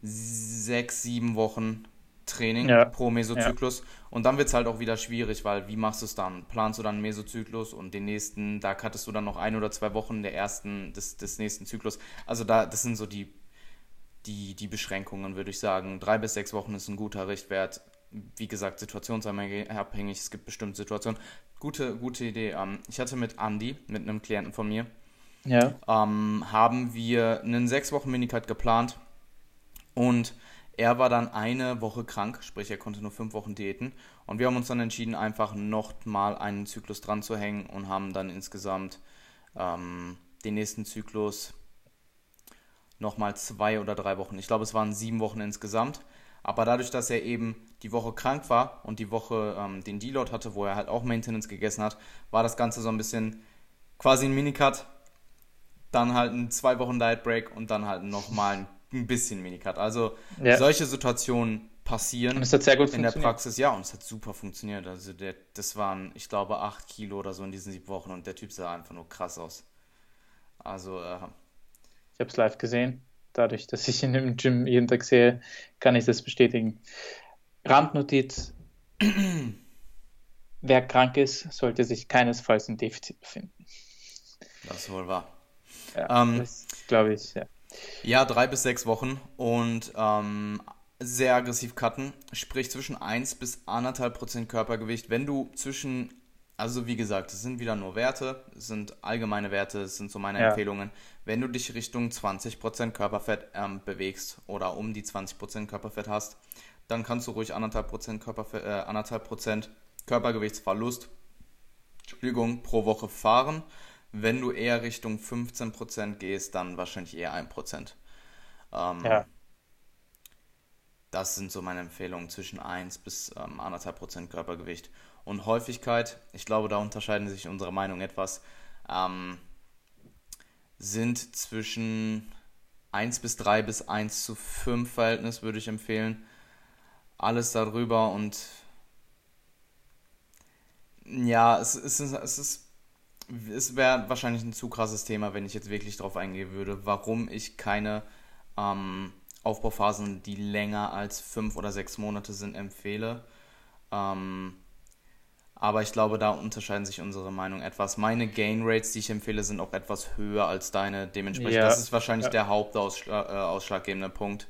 sechs, sieben Wochen Training ja. pro Mesozyklus. Ja. Und dann wird es halt auch wieder schwierig, weil wie machst du es dann? Planst du dann einen Mesozyklus und den nächsten, da cuttest du dann noch ein oder zwei Wochen der ersten, des, des nächsten Zyklus. Also da, das sind so die, die, die Beschränkungen, würde ich sagen. Drei bis sechs Wochen ist ein guter Richtwert. Wie gesagt, situationsabhängig. Es gibt bestimmte Situationen. Gute, gute Idee. Ähm, ich hatte mit Andy, mit einem Klienten von mir, ja. ähm, haben wir einen sechs Wochen Minicut geplant und er war dann eine Woche krank, sprich er konnte nur fünf Wochen diäten. Und wir haben uns dann entschieden, einfach noch mal einen Zyklus dran zu hängen und haben dann insgesamt ähm, den nächsten Zyklus nochmal zwei oder drei Wochen. Ich glaube, es waren sieben Wochen insgesamt. Aber dadurch, dass er eben die Woche krank war und die Woche ähm, den Deload hatte, wo er halt auch Maintenance gegessen hat, war das Ganze so ein bisschen quasi ein Minicut dann halt ein zwei Wochen Diet Break und dann halt nochmal ein bisschen Minicut. Also ja. solche Situationen passieren und es hat sehr gut in der Praxis. Ja, und es hat super funktioniert. Also der, das waren, ich glaube, acht Kilo oder so in diesen sieben Wochen und der Typ sah einfach nur krass aus. Also äh, ich habe es live gesehen. Dadurch, dass ich ihn im Gym jeden Tag sehe, kann ich das bestätigen. Randnotiz: <clears throat> Wer krank ist, sollte sich keinesfalls im Defizit befinden. Das ist wohl wahr. Ja, ähm, das glaube ich, ja. Ja, drei bis sechs Wochen und ähm, sehr aggressiv cutten, sprich zwischen 1 bis 1,5 Prozent Körpergewicht. Wenn du zwischen, also wie gesagt, es sind wieder nur Werte, es sind allgemeine Werte, es sind so meine ja. Empfehlungen. Wenn du dich Richtung 20 Prozent Körperfett ähm, bewegst oder um die 20 Prozent Körperfett hast, dann kannst du ruhig 1,5 Prozent Körperfe äh, Prozent Körpergewichtsverlust Entschuldigung, pro Woche fahren. Wenn du eher Richtung 15% gehst, dann wahrscheinlich eher 1%. Ähm, ja. Das sind so meine Empfehlungen zwischen 1 bis ähm, 1,5% Körpergewicht. Und Häufigkeit, ich glaube, da unterscheiden sich unsere Meinungen etwas, ähm, sind zwischen 1 bis 3 bis 1 zu 5 Verhältnis, würde ich empfehlen. Alles darüber und ja, es, es, es ist es wäre wahrscheinlich ein zu krasses Thema, wenn ich jetzt wirklich darauf eingehen würde, warum ich keine ähm, Aufbauphasen, die länger als fünf oder sechs Monate sind, empfehle. Ähm, aber ich glaube, da unterscheiden sich unsere Meinungen etwas. Meine Gain Rates, die ich empfehle, sind auch etwas höher als deine. Dementsprechend, ja. das ist wahrscheinlich ja. der hauptausschlaggebende äh, Punkt.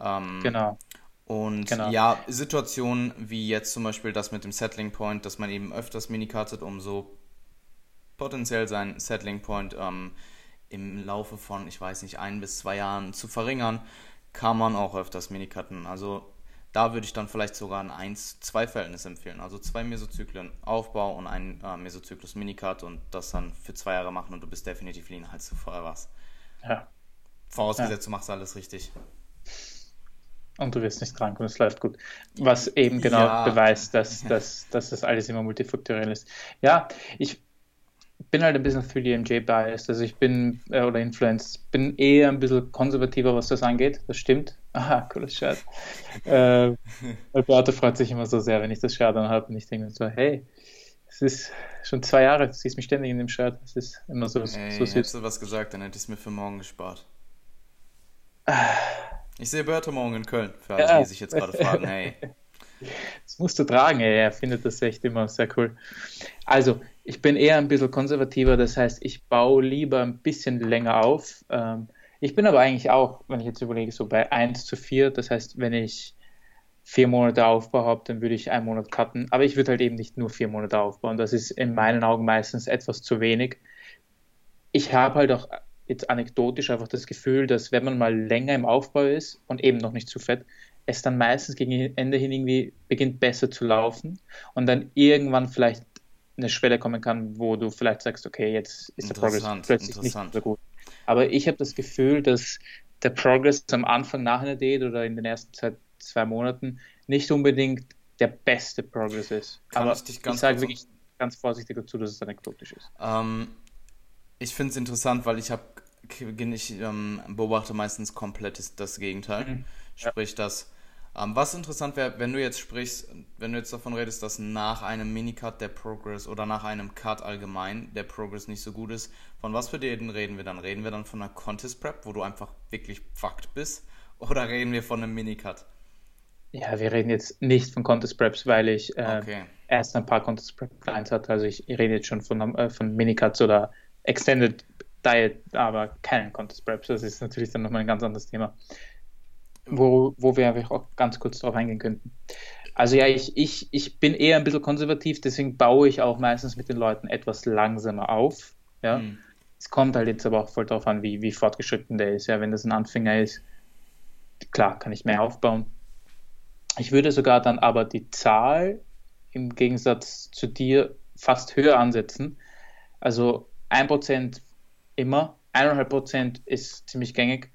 Ähm, genau. Und genau. ja, Situationen wie jetzt zum Beispiel das mit dem Settling Point, dass man eben öfters Minicutet, um so potenziell seinen Settling Point ähm, im Laufe von, ich weiß nicht, ein bis zwei Jahren zu verringern kann man auch öfters Minicutten. Also da würde ich dann vielleicht sogar ein 1-2-Verhältnis empfehlen. Also zwei Mesozyklen Aufbau und ein äh, Mesozyklus Minicut und das dann für zwei Jahre machen und du bist definitiv lean, als du vorher warst. Ja. Vorausgesetzt, ja. du machst alles richtig. Und du wirst nicht krank und es läuft gut. Was eben genau ja. beweist, dass, <laughs> dass, dass das alles immer multifaktoriell ist. Ja, ich, bin halt ein bisschen 3DMJ-biased, also ich bin, äh, oder Influenced, bin eher ein bisschen konservativer, was das angeht, das stimmt. <laughs> Aha, cooles Shirt. äh, <laughs> Alberto freut sich immer so sehr, wenn ich das Shirt anhabe und ich denke mir so, hey, es ist schon zwei Jahre, du siehst mich ständig in dem Shirt, es ist immer so, Ey, so süß. Hättest du was gesagt, dann hätte ich es mir für morgen gespart. Ich sehe Berto morgen in Köln, für alle, ja. die sich jetzt gerade fragen, hey. <laughs> Das musst du tragen, ey. er findet das echt immer sehr cool. Also, ich bin eher ein bisschen konservativer, das heißt, ich baue lieber ein bisschen länger auf. Ähm, ich bin aber eigentlich auch, wenn ich jetzt überlege, so bei 1 zu 4, das heißt, wenn ich vier Monate Aufbau habe, dann würde ich einen Monat cutten. Aber ich würde halt eben nicht nur vier Monate aufbauen. Das ist in meinen Augen meistens etwas zu wenig. Ich habe halt auch jetzt anekdotisch einfach das Gefühl, dass wenn man mal länger im Aufbau ist und eben noch nicht zu fett, es dann meistens gegen Ende hin irgendwie beginnt besser zu laufen und dann irgendwann vielleicht eine Schwelle kommen kann, wo du vielleicht sagst, okay, jetzt ist der Progress plötzlich nicht so gut. Aber ich habe das Gefühl, dass der Progress am Anfang nach einer Date oder in den ersten zwei, zwei Monaten nicht unbedingt der beste Progress ist. Kann Aber ich, ich sage wirklich ganz vorsichtig dazu, dass es anekdotisch ist. Ähm, ich finde es interessant, weil ich habe ich ähm, beobachte meistens komplett das Gegenteil. Mhm. Sprich, ja. dass was interessant wäre, wenn du jetzt sprichst, wenn du jetzt davon redest, dass nach einem Minicut der Progress oder nach einem Cut allgemein der Progress nicht so gut ist, von was für Diäten reden wir dann? Reden wir dann von einer Contest Prep, wo du einfach wirklich fucked bist? <laughs> Oder reden wir von einem Minicut? Ja, wir reden jetzt nicht von Contest Preps, weil ich äh, okay. erst ein paar Contest Prep Clients hatte. Also ich, ich rede jetzt schon von, äh, von Minicuts oder Extended Diet, aber keinen Contest Preps. Das ist natürlich dann nochmal ein ganz anderes Thema wo, wo wir einfach auch ganz kurz darauf eingehen könnten. Also ja, ich, ich, ich bin eher ein bisschen konservativ, deswegen baue ich auch meistens mit den Leuten etwas langsamer auf. Ja. Mhm. Es kommt halt jetzt aber auch voll darauf an, wie, wie fortgeschritten der ist. Ja, wenn das ein Anfänger ist, klar, kann ich mehr aufbauen. Ich würde sogar dann aber die Zahl im Gegensatz zu dir fast höher ansetzen. Also 1% immer, 1,5% ist ziemlich gängig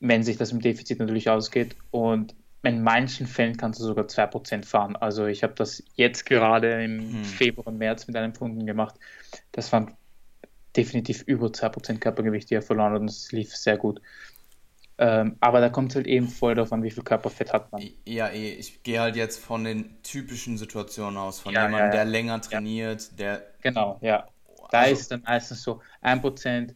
wenn sich das im Defizit natürlich ausgeht. Und in manchen Fällen kannst du sogar 2% fahren. Also ich habe das jetzt gerade im hm. Februar und März mit einem Kunden gemacht. Das waren definitiv über 2% Körpergewicht, die er verloren hat und es lief sehr gut. Ähm, aber da kommt es halt eben voll darauf an, wie viel Körperfett hat man. Ja, eh, ich gehe halt jetzt von den typischen Situationen aus, von ja, jemandem, ja, ja. der länger trainiert, der. Genau, ja. Da also, ist es dann meistens so 1%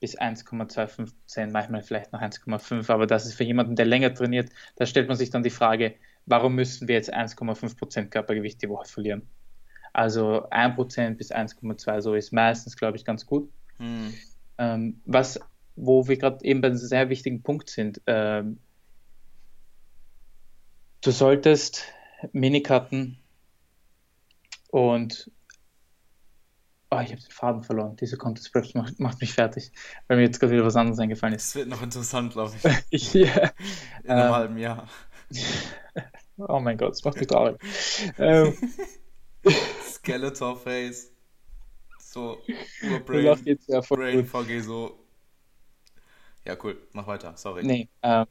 bis 1,25%, manchmal vielleicht noch 1,5%, aber das ist für jemanden, der länger trainiert, da stellt man sich dann die Frage, warum müssen wir jetzt 1,5% Körpergewicht die Woche verlieren? Also 1% bis 1,2% so ist meistens, glaube ich, ganz gut. Hm. Ähm, was wo wir gerade eben bei einem sehr wichtigen Punkt sind. Ähm, du solltest Minikarten und oh, ich habe den Faden verloren. Diese Contest Preps macht, macht, mich fertig, weil mir jetzt gerade wieder was anderes eingefallen ist. Es wird noch interessant, glaube ich. <laughs> yeah. In einem ähm, halben Jahr. <laughs> oh mein Gott, es macht mich traurig. ähm, <laughs> Skeletor Face. So, Brain, Brain VG so ja, cool. Mach weiter. Sorry. Nee, äh,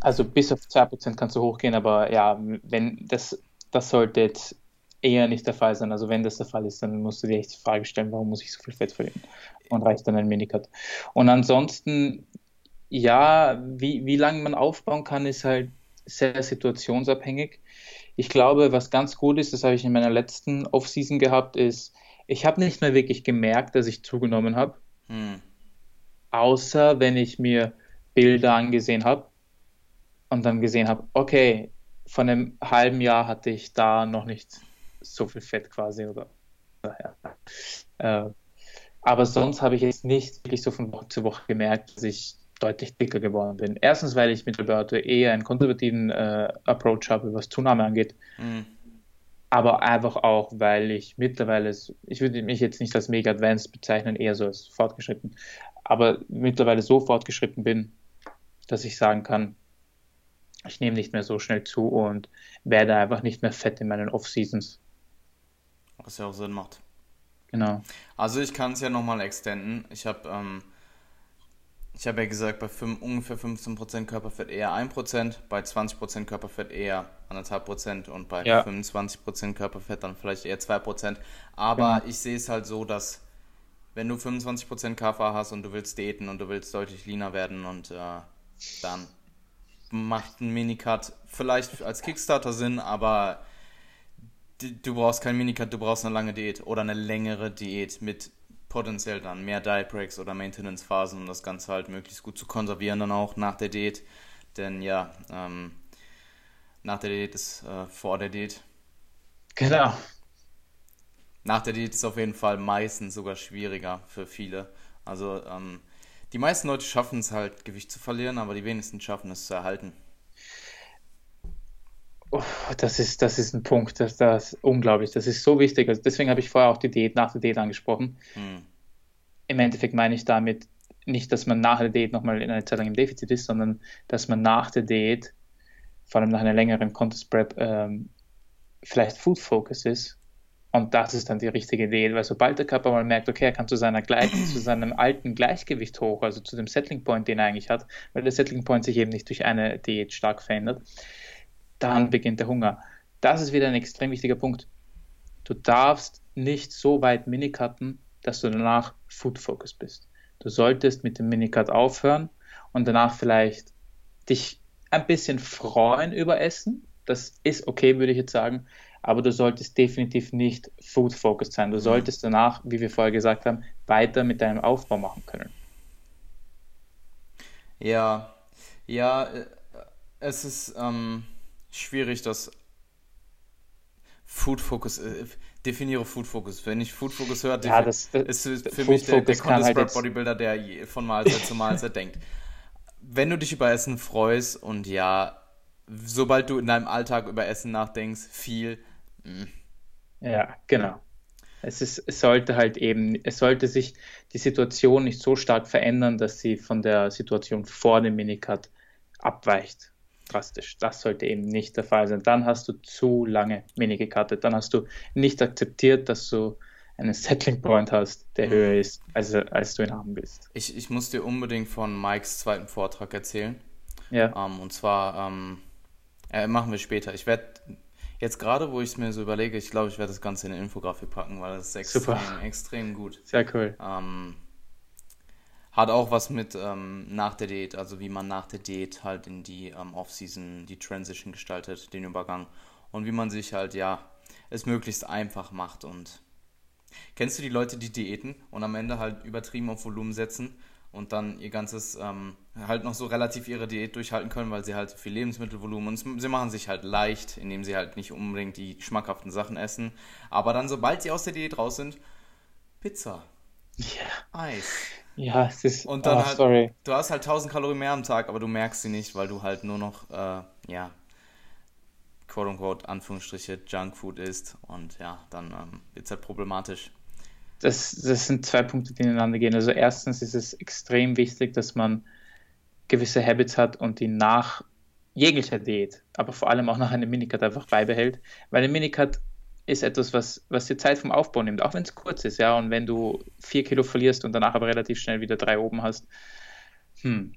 also bis auf 2% kannst du hochgehen, aber ja, wenn das, das sollte jetzt eher nicht der Fall sein. Also wenn das der Fall ist, dann musst du dir echt die Frage stellen, warum muss ich so viel Fett verlieren? Und reicht dann ein Minicut. Und ansonsten, ja, wie, wie lange man aufbauen kann, ist halt sehr situationsabhängig. Ich glaube, was ganz gut ist, das habe ich in meiner letzten Offseason gehabt, ist, ich habe nicht mehr wirklich gemerkt, dass ich zugenommen habe. Hm außer wenn ich mir Bilder angesehen habe und dann gesehen habe, okay, von einem halben Jahr hatte ich da noch nicht so viel Fett quasi oder ja. äh, aber sonst habe ich jetzt nicht wirklich so von Woche zu Woche gemerkt, dass ich deutlich dicker geworden bin. Erstens, weil ich mit Roberto eher einen konservativen äh, Approach habe, was Zunahme angeht. Mhm. Aber einfach auch, weil ich mittlerweile, ich würde mich jetzt nicht als mega advanced bezeichnen, eher so als fortgeschritten, aber mittlerweile so fortgeschritten bin, dass ich sagen kann, ich nehme nicht mehr so schnell zu und werde einfach nicht mehr fett in meinen Off-Seasons. Was ja auch Sinn macht. Genau. Also ich kann es ja nochmal extenden. Ich habe ähm, ich habe ja gesagt, bei 5, ungefähr 15% Körperfett eher 1%, bei 20% Körperfett eher 1,5% und bei ja. 25% Körperfett dann vielleicht eher 2%. Aber genau. ich sehe es halt so, dass wenn du 25% KFA hast und du willst daten und du willst deutlich leaner werden und äh, dann macht ein Minicut vielleicht als Kickstarter Sinn, aber du brauchst kein Minicut, du brauchst eine lange Diät oder eine längere Diät mit potenziell dann mehr Diet Breaks oder Maintenance Phasen, um das Ganze halt möglichst gut zu konservieren dann auch nach der Diät. Denn ja, ähm, nach der Diät ist äh, vor der Diät. Genau nach der Diät ist auf jeden Fall meistens sogar schwieriger für viele. Also ähm, die meisten Leute schaffen es halt, Gewicht zu verlieren, aber die wenigsten schaffen es zu erhalten. Oh, das, ist, das ist ein Punkt, das, das ist unglaublich. Das ist so wichtig. Also deswegen habe ich vorher auch die Diät nach der Diät angesprochen. Hm. Im Endeffekt meine ich damit nicht, dass man nach der Diät nochmal in einer Zeit lang im Defizit ist, sondern dass man nach der Diät, vor allem nach einer längeren Contest Prep, ähm, vielleicht Food Focus ist und das ist dann die richtige Idee, weil sobald der Körper mal merkt, okay, er kann zu, seiner Gleich zu seinem alten Gleichgewicht hoch, also zu dem Settling Point, den er eigentlich hat, weil der Settling Point sich eben nicht durch eine Diät stark verändert, dann beginnt der Hunger. Das ist wieder ein extrem wichtiger Punkt. Du darfst nicht so weit Minicutten, dass du danach Food Focus bist. Du solltest mit dem Minicut aufhören und danach vielleicht dich ein bisschen freuen über Essen. Das ist okay, würde ich jetzt sagen aber du solltest definitiv nicht food-focused sein. Du mhm. solltest danach, wie wir vorher gesagt haben, weiter mit deinem Aufbau machen können. Ja, ja, äh, es ist ähm, schwierig, das Food Focus, äh, definiere Food Focus. Wenn ich Food Focus höre, ja, das, das, ist für mich der, der Contest halt Bodybuilder, der von Mahlzeit zu Mahlzeit denkt. Wenn du dich über Essen freust und ja, sobald du in deinem Alltag über Essen nachdenkst, viel, Mhm. Ja, genau. Es, ist, es sollte halt eben, es sollte sich die Situation nicht so stark verändern, dass sie von der Situation vor dem Minicut abweicht. Drastisch. Das sollte eben nicht der Fall sein. Dann hast du zu lange Mini gecuttet. Dann hast du nicht akzeptiert, dass du einen Settling Point hast, der mhm. höher ist, als, als du ihn haben willst. Ich, ich muss dir unbedingt von Mikes zweiten Vortrag erzählen. Ja. Ähm, und zwar ähm, äh, machen wir später. Ich werde Jetzt gerade, wo ich es mir so überlege, ich glaube, ich werde das Ganze in eine Infografik packen, weil das ist extrem, Super. extrem gut. Sehr cool. Ähm, hat auch was mit ähm, nach der Diät, also wie man nach der Diät halt in die ähm, Off-Season die Transition gestaltet, den Übergang. Und wie man sich halt, ja, es möglichst einfach macht. Und kennst du die Leute, die diäten und am Ende halt übertrieben auf Volumen setzen und dann ihr ganzes, ähm, halt noch so relativ ihre Diät durchhalten können, weil sie halt viel Lebensmittelvolumen und sie machen sich halt leicht, indem sie halt nicht unbedingt die schmackhaften Sachen essen. Aber dann, sobald sie aus der Diät raus sind, Pizza. Ja. Eis. Ja, es ist. Und dann oh, halt, sorry. du hast halt 1000 Kalorien mehr am Tag, aber du merkst sie nicht, weil du halt nur noch, äh, ja, quote unquote, Anführungsstriche, Junkfood isst. Und ja, dann ähm, wird es halt problematisch. Das, das sind zwei Punkte, die ineinander gehen. Also, erstens ist es extrem wichtig, dass man gewisse Habits hat und die nach jeglicher Diät, aber vor allem auch nach einem Minicut einfach beibehält. Weil ein Minicut ist etwas, was, was dir Zeit vom Aufbau nimmt, auch wenn es kurz ist, ja. Und wenn du vier Kilo verlierst und danach aber relativ schnell wieder drei oben hast, hm,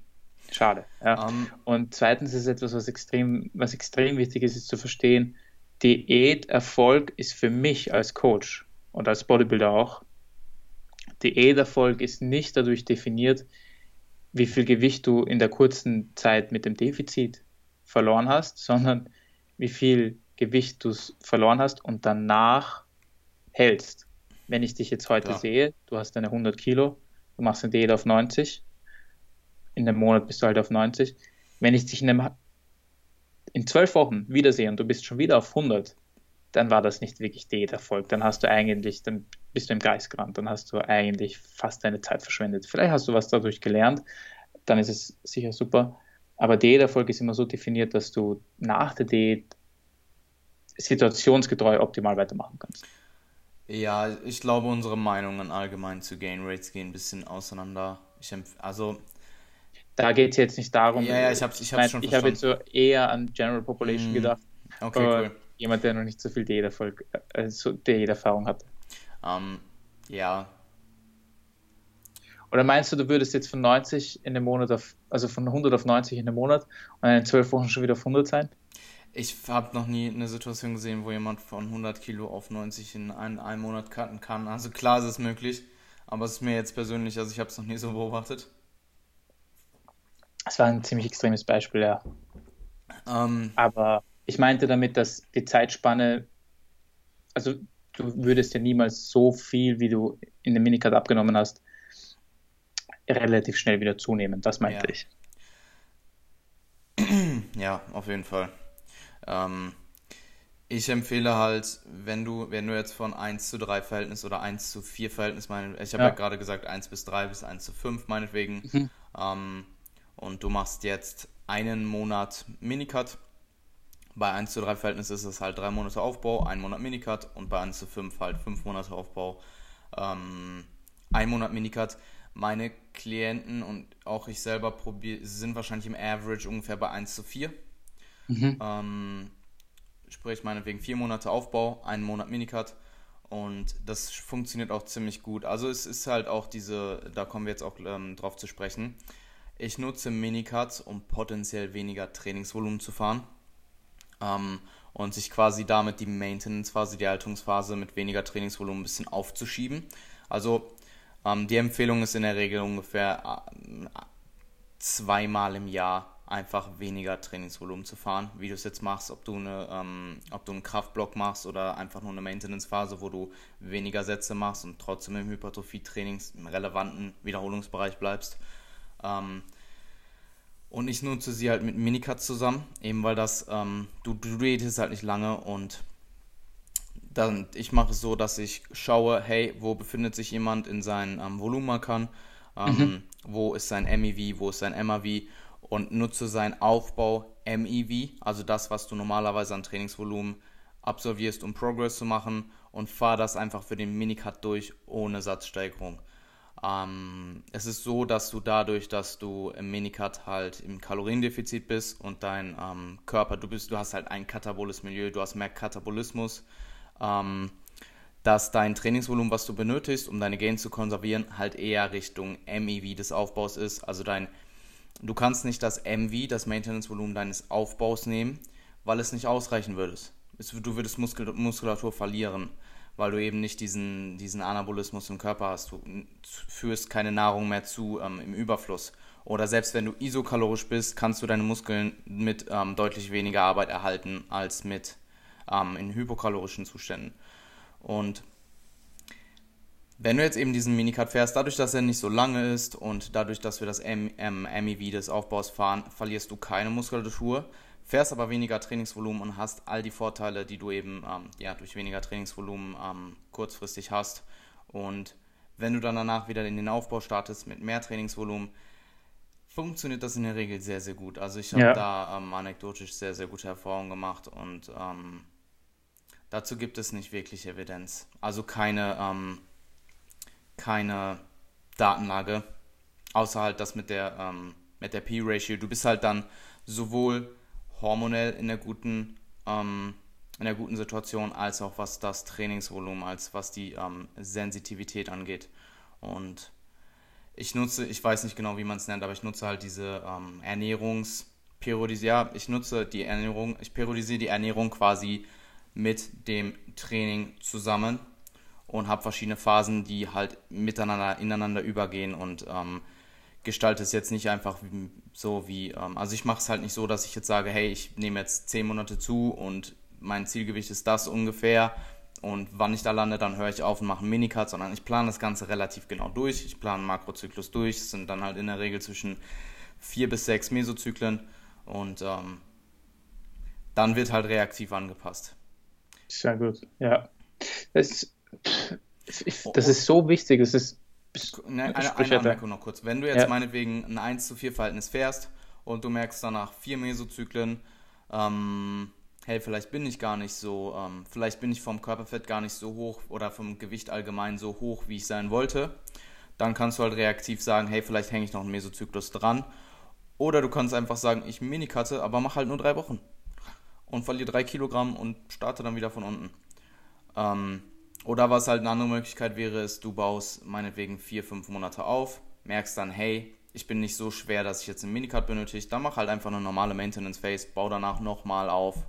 schade. Ja. Um, ähm. und zweitens ist etwas, was extrem, was extrem wichtig ist, ist zu verstehen, Diäterfolg ist für mich als Coach und als Bodybuilder auch, Diäterfolg ist nicht dadurch definiert, wie viel Gewicht du in der kurzen Zeit mit dem Defizit verloren hast, sondern wie viel Gewicht du verloren hast und danach hältst. Wenn ich dich jetzt heute ja. sehe, du hast deine 100 Kilo, du machst eine Diät auf 90, in einem Monat bist du halt auf 90. Wenn ich dich in, einem, in 12 Wochen wiedersehe und du bist schon wieder auf 100, dann war das nicht wirklich Diäterfolg. Dann hast du eigentlich, dann bist du im Geist gerannt, dann hast du eigentlich fast deine Zeit verschwendet. Vielleicht hast du was dadurch gelernt, dann ist es sicher super. Aber Diäterfolg ist immer so definiert, dass du nach der Diät situationsgetreu optimal weitermachen kannst. Ja, ich glaube, unsere Meinungen allgemein zu Gain Rates gehen ein bisschen auseinander. Ich also da geht es jetzt nicht darum. Ja, ja ich habe ich hab's schon Ich habe jetzt so eher an General Population mm, gedacht. Okay, cool. Jemand, der noch nicht so viel Diäterfolg, so Diäterfahrung hat. Um, ja. Oder meinst du, du würdest jetzt von 90 in einem Monat auf, also von 100 auf 90 in einem Monat und in 12 Wochen schon wieder auf 100 sein? Ich habe noch nie eine Situation gesehen, wo jemand von 100 Kilo auf 90 in einem, einem Monat cutten kann. Also klar ist es möglich, aber es ist mir jetzt persönlich, also ich habe es noch nie so beobachtet. Es war ein ziemlich extremes Beispiel, ja. Ähm, aber ich meinte damit, dass die Zeitspanne, also du würdest ja niemals so viel, wie du in dem Minicut abgenommen hast, relativ schnell wieder zunehmen. Das meinte ja. ich. <clears throat> Ja, auf jeden Fall. Ähm, ich empfehle halt, wenn du, wenn du jetzt von 1 zu 3 Verhältnis oder 1 zu 4 Verhältnis, mein, ich habe ja. ja gerade gesagt 1 bis 3 bis 1 zu 5 meinetwegen, mhm. ähm, und du machst jetzt einen Monat Minicut. Bei 1 zu 3 Verhältnis ist es halt 3 Monate Aufbau, 1 Monat Minicut und bei 1 zu 5 halt 5 Monate Aufbau, ähm, 1 Monat Minicut. Meine Klienten und auch ich selber probier, sind wahrscheinlich im Average ungefähr bei 1 zu 4. Mhm. Ähm, sprich, meinetwegen vier Monate Aufbau, einen Monat Minicut. Und das funktioniert auch ziemlich gut. Also es ist halt auch diese, da kommen wir jetzt auch ähm, drauf zu sprechen. Ich nutze Minicuts, um potenziell weniger Trainingsvolumen zu fahren. Ähm, und sich quasi damit die Maintenance-Phase, die Haltungsphase mit weniger Trainingsvolumen ein bisschen aufzuschieben. Also ähm, die Empfehlung ist in der Regel ungefähr äh, zweimal im Jahr einfach weniger Trainingsvolumen zu fahren, wie du es jetzt machst, ob du, eine, ähm, ob du einen Kraftblock machst oder einfach nur eine Maintenance-Phase, wo du weniger Sätze machst und trotzdem im Hypertrophie-Trainings im relevanten Wiederholungsbereich bleibst. Ähm, und ich nutze sie halt mit Minicuts zusammen, eben weil das, ähm, du, du diätest halt nicht lange und dann, ich mache es so, dass ich schaue, hey, wo befindet sich jemand in seinen ähm, Volumenmarkern, ähm, mhm. wo ist sein MEV, wo ist sein MAV und nutze seinen Aufbau MEV, also das, was du normalerweise an Trainingsvolumen absolvierst, um Progress zu machen und fahre das einfach für den Minicut durch ohne Satzsteigerung. Ähm, es ist so, dass du dadurch, dass du im Minicut halt im Kaloriendefizit bist und dein ähm, Körper, du bist, du hast halt ein kataboles Milieu, du hast mehr Katabolismus, ähm, dass dein Trainingsvolumen, was du benötigst, um deine Gains zu konservieren, halt eher Richtung MEV des Aufbaus ist, also dein Du kannst nicht das MV, das Maintenance-Volumen deines Aufbaus nehmen, weil es nicht ausreichen würde. du würdest Muskulatur verlieren, weil du eben nicht diesen, diesen Anabolismus im Körper hast. Du führst keine Nahrung mehr zu ähm, im Überfluss. Oder selbst wenn du isokalorisch bist, kannst du deine Muskeln mit ähm, deutlich weniger Arbeit erhalten als mit ähm, in hypokalorischen Zuständen. Und wenn du jetzt eben diesen Minicut fährst, dadurch, dass er nicht so lange ist und dadurch, dass wir das MEV des Aufbaus fahren, verlierst du keine Muskulatur, fährst aber weniger Trainingsvolumen und hast all die Vorteile, die du eben ähm, ja, durch weniger Trainingsvolumen ähm, kurzfristig hast. Und wenn du dann danach wieder in den Aufbau startest mit mehr Trainingsvolumen, funktioniert das in der Regel sehr, sehr gut. Also ich habe ja. da ähm, anekdotisch sehr, sehr gute Erfahrungen gemacht und ähm, dazu gibt es nicht wirklich Evidenz. Also keine, ähm, keine Datenlage, außer halt das mit der, ähm, mit der P-Ratio. Du bist halt dann sowohl hormonell in der guten, ähm, in der guten Situation, als auch was das Trainingsvolumen, als was die ähm, Sensitivität angeht. Und ich nutze, ich weiß nicht genau, wie man es nennt, aber ich nutze halt diese ähm, Ernährungsperiodisierung. Ja, ich nutze die Ernährung, ich periodisiere die Ernährung quasi mit dem Training zusammen und habe verschiedene Phasen, die halt miteinander, ineinander übergehen und ähm, gestalte es jetzt nicht einfach so wie, ähm, also ich mache es halt nicht so, dass ich jetzt sage, hey, ich nehme jetzt zehn Monate zu und mein Zielgewicht ist das ungefähr und wann ich da lande, dann höre ich auf und mache einen Minicut, sondern ich plane das Ganze relativ genau durch. Ich plane einen Makrozyklus durch. Es sind dann halt in der Regel zwischen vier bis sechs Mesozyklen und ähm, dann wird halt reaktiv angepasst. Sehr gut, ja. Das, das ist so wichtig. Das ist. Ne, eine, eine Anmerkung noch kurz. Wenn du jetzt ja. meinetwegen ein 1 zu 4 Verhältnis fährst und du merkst danach vier Mesozyklen, ähm, hey, vielleicht bin ich gar nicht so, ähm, vielleicht bin ich vom Körperfett gar nicht so hoch oder vom Gewicht allgemein so hoch, wie ich sein wollte, dann kannst du halt reaktiv sagen, hey, vielleicht hänge ich noch einen Mesozyklus dran. Oder du kannst einfach sagen, ich Minikatte, aber mach halt nur drei Wochen. Und verliere drei Kilogramm und starte dann wieder von unten. Ähm, oder was halt eine andere Möglichkeit wäre, ist, du baust meinetwegen vier, fünf Monate auf, merkst dann, hey, ich bin nicht so schwer, dass ich jetzt einen Minicut benötige, dann mach halt einfach eine normale Maintenance Phase, bau danach nochmal auf,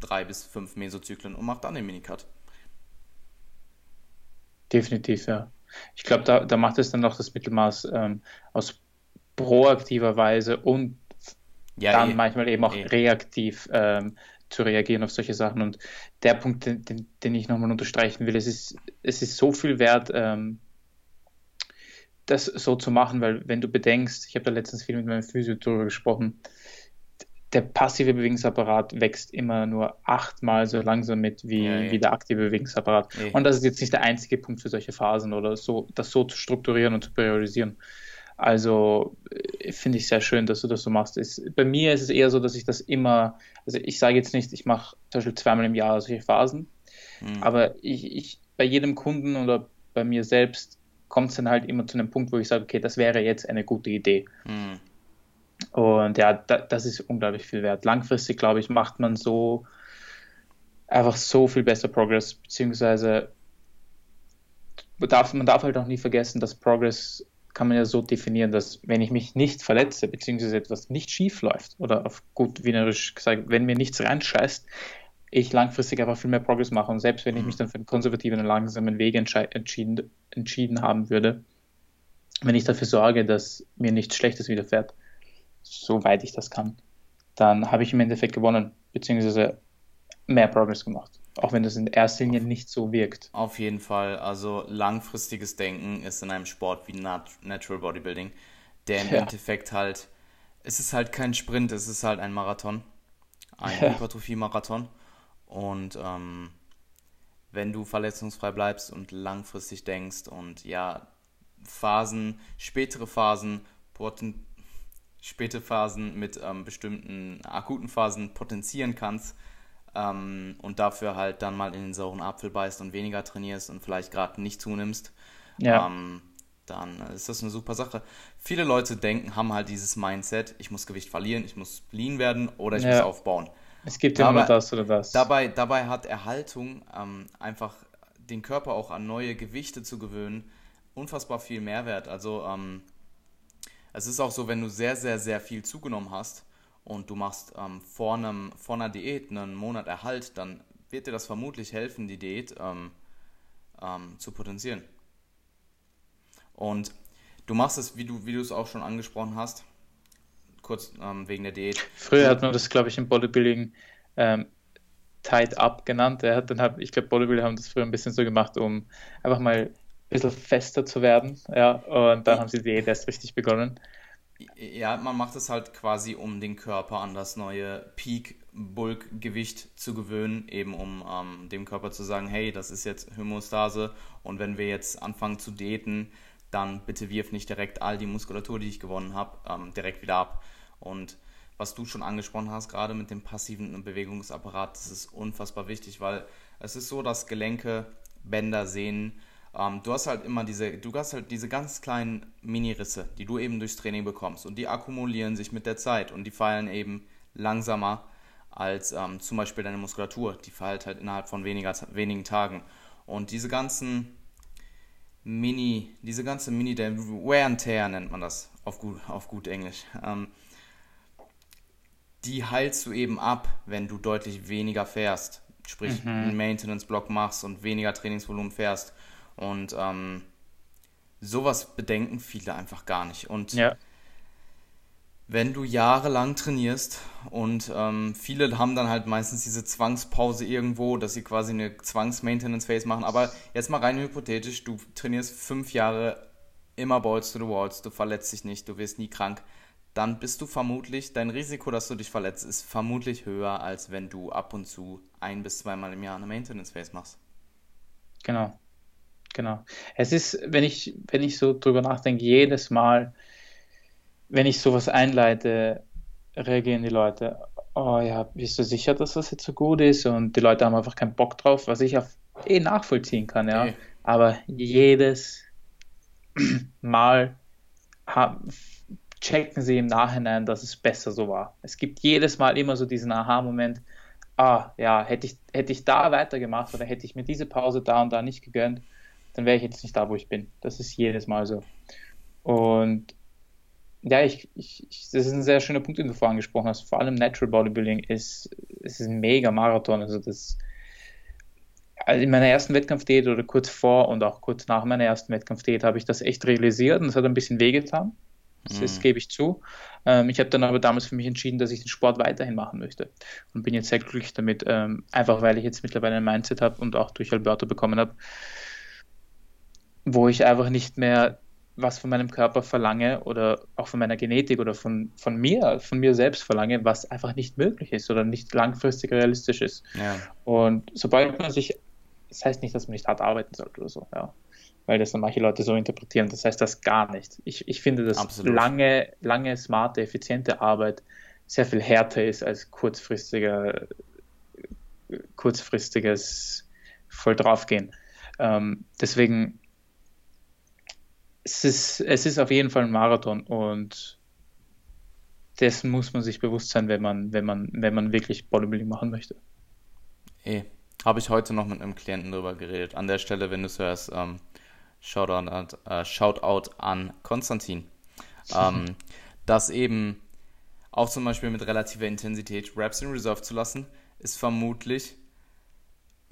drei bis fünf Mesozyklen und macht dann den Minicut. Definitiv, ja. Ich glaube, da, da macht es dann noch das Mittelmaß ähm, aus proaktiver Weise und ja, dann eh. manchmal eben auch eh. reaktiv ähm, zu reagieren auf solche Sachen. Und der Punkt, den, den, den ich nochmal unterstreichen will, es ist, es ist so viel wert, ähm, das so zu machen, weil wenn du bedenkst, ich habe da letztens viel mit meinem Physio darüber gesprochen, der passive Bewegungsapparat wächst immer nur achtmal so langsam mit wie, ja, ja. wie der aktive Bewegungsapparat. Ja. Und das ist jetzt nicht der einzige Punkt für solche Phasen oder so, das so zu strukturieren und zu priorisieren. Also äh, finde ich sehr schön, dass du das so machst. Ist, bei mir ist es eher so, dass ich das immer, also ich sage jetzt nicht, ich mache zum Beispiel zweimal im Jahr solche Phasen, mhm. aber ich, ich, bei jedem Kunden oder bei mir selbst kommt es dann halt immer zu einem Punkt, wo ich sage, okay, das wäre jetzt eine gute Idee. Mhm. Und ja, da, das ist unglaublich viel wert. Langfristig, glaube ich, macht man so einfach so viel besser Progress, beziehungsweise darf, man darf halt auch nie vergessen, dass Progress kann man ja so definieren, dass wenn ich mich nicht verletze, beziehungsweise etwas nicht schief läuft, oder auf gut wienerisch gesagt, wenn mir nichts reinscheißt, ich langfristig einfach viel mehr Progress mache. Und selbst wenn ich mich dann für einen konservativen und langsamen Weg entschieden, entschieden haben würde, wenn ich dafür sorge, dass mir nichts Schlechtes widerfährt, soweit ich das kann, dann habe ich im Endeffekt gewonnen, beziehungsweise mehr Progress gemacht. Auch wenn das in erster Linie nicht so wirkt. Auf jeden Fall. Also langfristiges Denken ist in einem Sport wie Natural Bodybuilding, der im ja. Endeffekt halt, es ist halt kein Sprint, es ist halt ein Marathon. Ein ja. Hypertrophie-Marathon. Und ähm, wenn du verletzungsfrei bleibst und langfristig denkst und ja, Phasen, spätere Phasen, poten späte Phasen mit ähm, bestimmten akuten Phasen potenzieren kannst ähm, und dafür halt dann mal in den sauren Apfel beißt und weniger trainierst und vielleicht gerade nicht zunimmst, ja. ähm, dann ist das eine super Sache. Viele Leute denken, haben halt dieses Mindset, ich muss Gewicht verlieren, ich muss lean werden oder ich ja. muss aufbauen. Es gibt ja immer das oder das. Dabei, dabei hat Erhaltung ähm, einfach den Körper auch an neue Gewichte zu gewöhnen, unfassbar viel Mehrwert. Also ähm, es ist auch so, wenn du sehr, sehr, sehr viel zugenommen hast und du machst ähm, vor, einem, vor einer Diät einen Monat Erhalt, dann wird dir das vermutlich helfen, die Diät ähm, ähm, zu potenzieren. Und du machst es, wie du, wie du es auch schon angesprochen hast, kurz ähm, wegen der Diät. Früher hat man das, glaube ich, im Bodybuilding ähm, Tied Up genannt. Er hat dann hab, ich glaube, Bodybuilder haben das früher ein bisschen so gemacht, um einfach mal ein bisschen fester zu werden. Ja, und dann haben sie die Diät erst richtig begonnen. Ja, man macht es halt quasi, um den Körper an das neue Peak-Bulk-Gewicht zu gewöhnen, eben um ähm, dem Körper zu sagen, hey, das ist jetzt Homostase und wenn wir jetzt anfangen zu daten, dann bitte wirf nicht direkt all die Muskulatur, die ich gewonnen habe, ähm, direkt wieder ab. Und was du schon angesprochen hast, gerade mit dem passiven Bewegungsapparat, das ist unfassbar wichtig, weil es ist so, dass Gelenke, Bänder, Sehnen, ähm, du hast halt immer diese, du hast halt diese ganz kleinen Mini-Risse, die du eben durchs Training bekommst und die akkumulieren sich mit der Zeit und die fallen eben langsamer als ähm, zum Beispiel deine Muskulatur, die verhält halt innerhalb von weniger, wenigen Tagen. Und diese ganzen Mini, diese ganze Mini, der Wear and Tear nennt man das auf gut, auf gut Englisch. Ähm, die heilst du eben ab, wenn du deutlich weniger fährst. Sprich, mhm. einen Maintenance-Block machst und weniger Trainingsvolumen fährst. Und ähm, sowas bedenken viele einfach gar nicht. Und ja. wenn du jahrelang trainierst und ähm, viele haben dann halt meistens diese Zwangspause irgendwo, dass sie quasi eine Zwangs-Maintenance-Phase machen. Aber jetzt mal rein hypothetisch, du trainierst fünf Jahre immer Balls to the Walls, du verletzt dich nicht, du wirst nie krank dann bist du vermutlich, dein Risiko, dass du dich verletzt, ist vermutlich höher, als wenn du ab und zu ein bis zweimal im Jahr eine Maintenance Phase machst. Genau. Genau. Es ist, wenn ich, wenn ich so drüber nachdenke, jedes Mal, wenn ich sowas einleite, reagieren die Leute, oh ja, bist du sicher, dass das jetzt so gut ist? Und die Leute haben einfach keinen Bock drauf, was ich auch eh nachvollziehen kann, ja. Okay. Aber jedes Mal checken sie im Nachhinein, dass es besser so war. Es gibt jedes Mal immer so diesen Aha-Moment, ah, ja, hätte ich, hätte ich da weitergemacht oder hätte ich mir diese Pause da und da nicht gegönnt, dann wäre ich jetzt nicht da, wo ich bin. Das ist jedes Mal so. Und ja, ich, ich, das ist ein sehr schöner Punkt, den du vorhin angesprochen hast. Vor allem Natural Bodybuilding ist, ist ein mega Marathon. Also das also in meiner ersten Wettkampfdiät oder kurz vor und auch kurz nach meiner ersten Wettkampfdiät habe ich das echt realisiert und es hat ein bisschen wehgetan. Das, das mhm. gebe ich zu. Ähm, ich habe dann aber damals für mich entschieden, dass ich den Sport weiterhin machen möchte und bin jetzt sehr glücklich damit, ähm, einfach weil ich jetzt mittlerweile ein Mindset habe und auch durch Alberto bekommen habe, wo ich einfach nicht mehr was von meinem Körper verlange oder auch von meiner Genetik oder von, von mir, von mir selbst verlange, was einfach nicht möglich ist oder nicht langfristig realistisch ist. Ja. Und sobald man sich, das heißt nicht, dass man nicht hart arbeiten sollte oder so, ja weil das dann manche Leute so interpretieren. Das heißt das gar nicht. Ich, ich finde, dass Absolut. lange, lange, smarte, effiziente Arbeit sehr viel härter ist als kurzfristiger, kurzfristiges voll draufgehen. Ähm, deswegen, es ist, es ist auf jeden Fall ein Marathon und das muss man sich bewusst sein, wenn man, wenn man, wenn man wirklich Bodybuilding machen möchte. Eh, habe ich heute noch mit einem Klienten drüber geredet. An der Stelle, wenn du es hörst, ähm, Shoutout an, äh, Shoutout an Konstantin. <laughs> ähm, dass eben auch zum Beispiel mit relativer Intensität Raps in Reserve zu lassen, ist vermutlich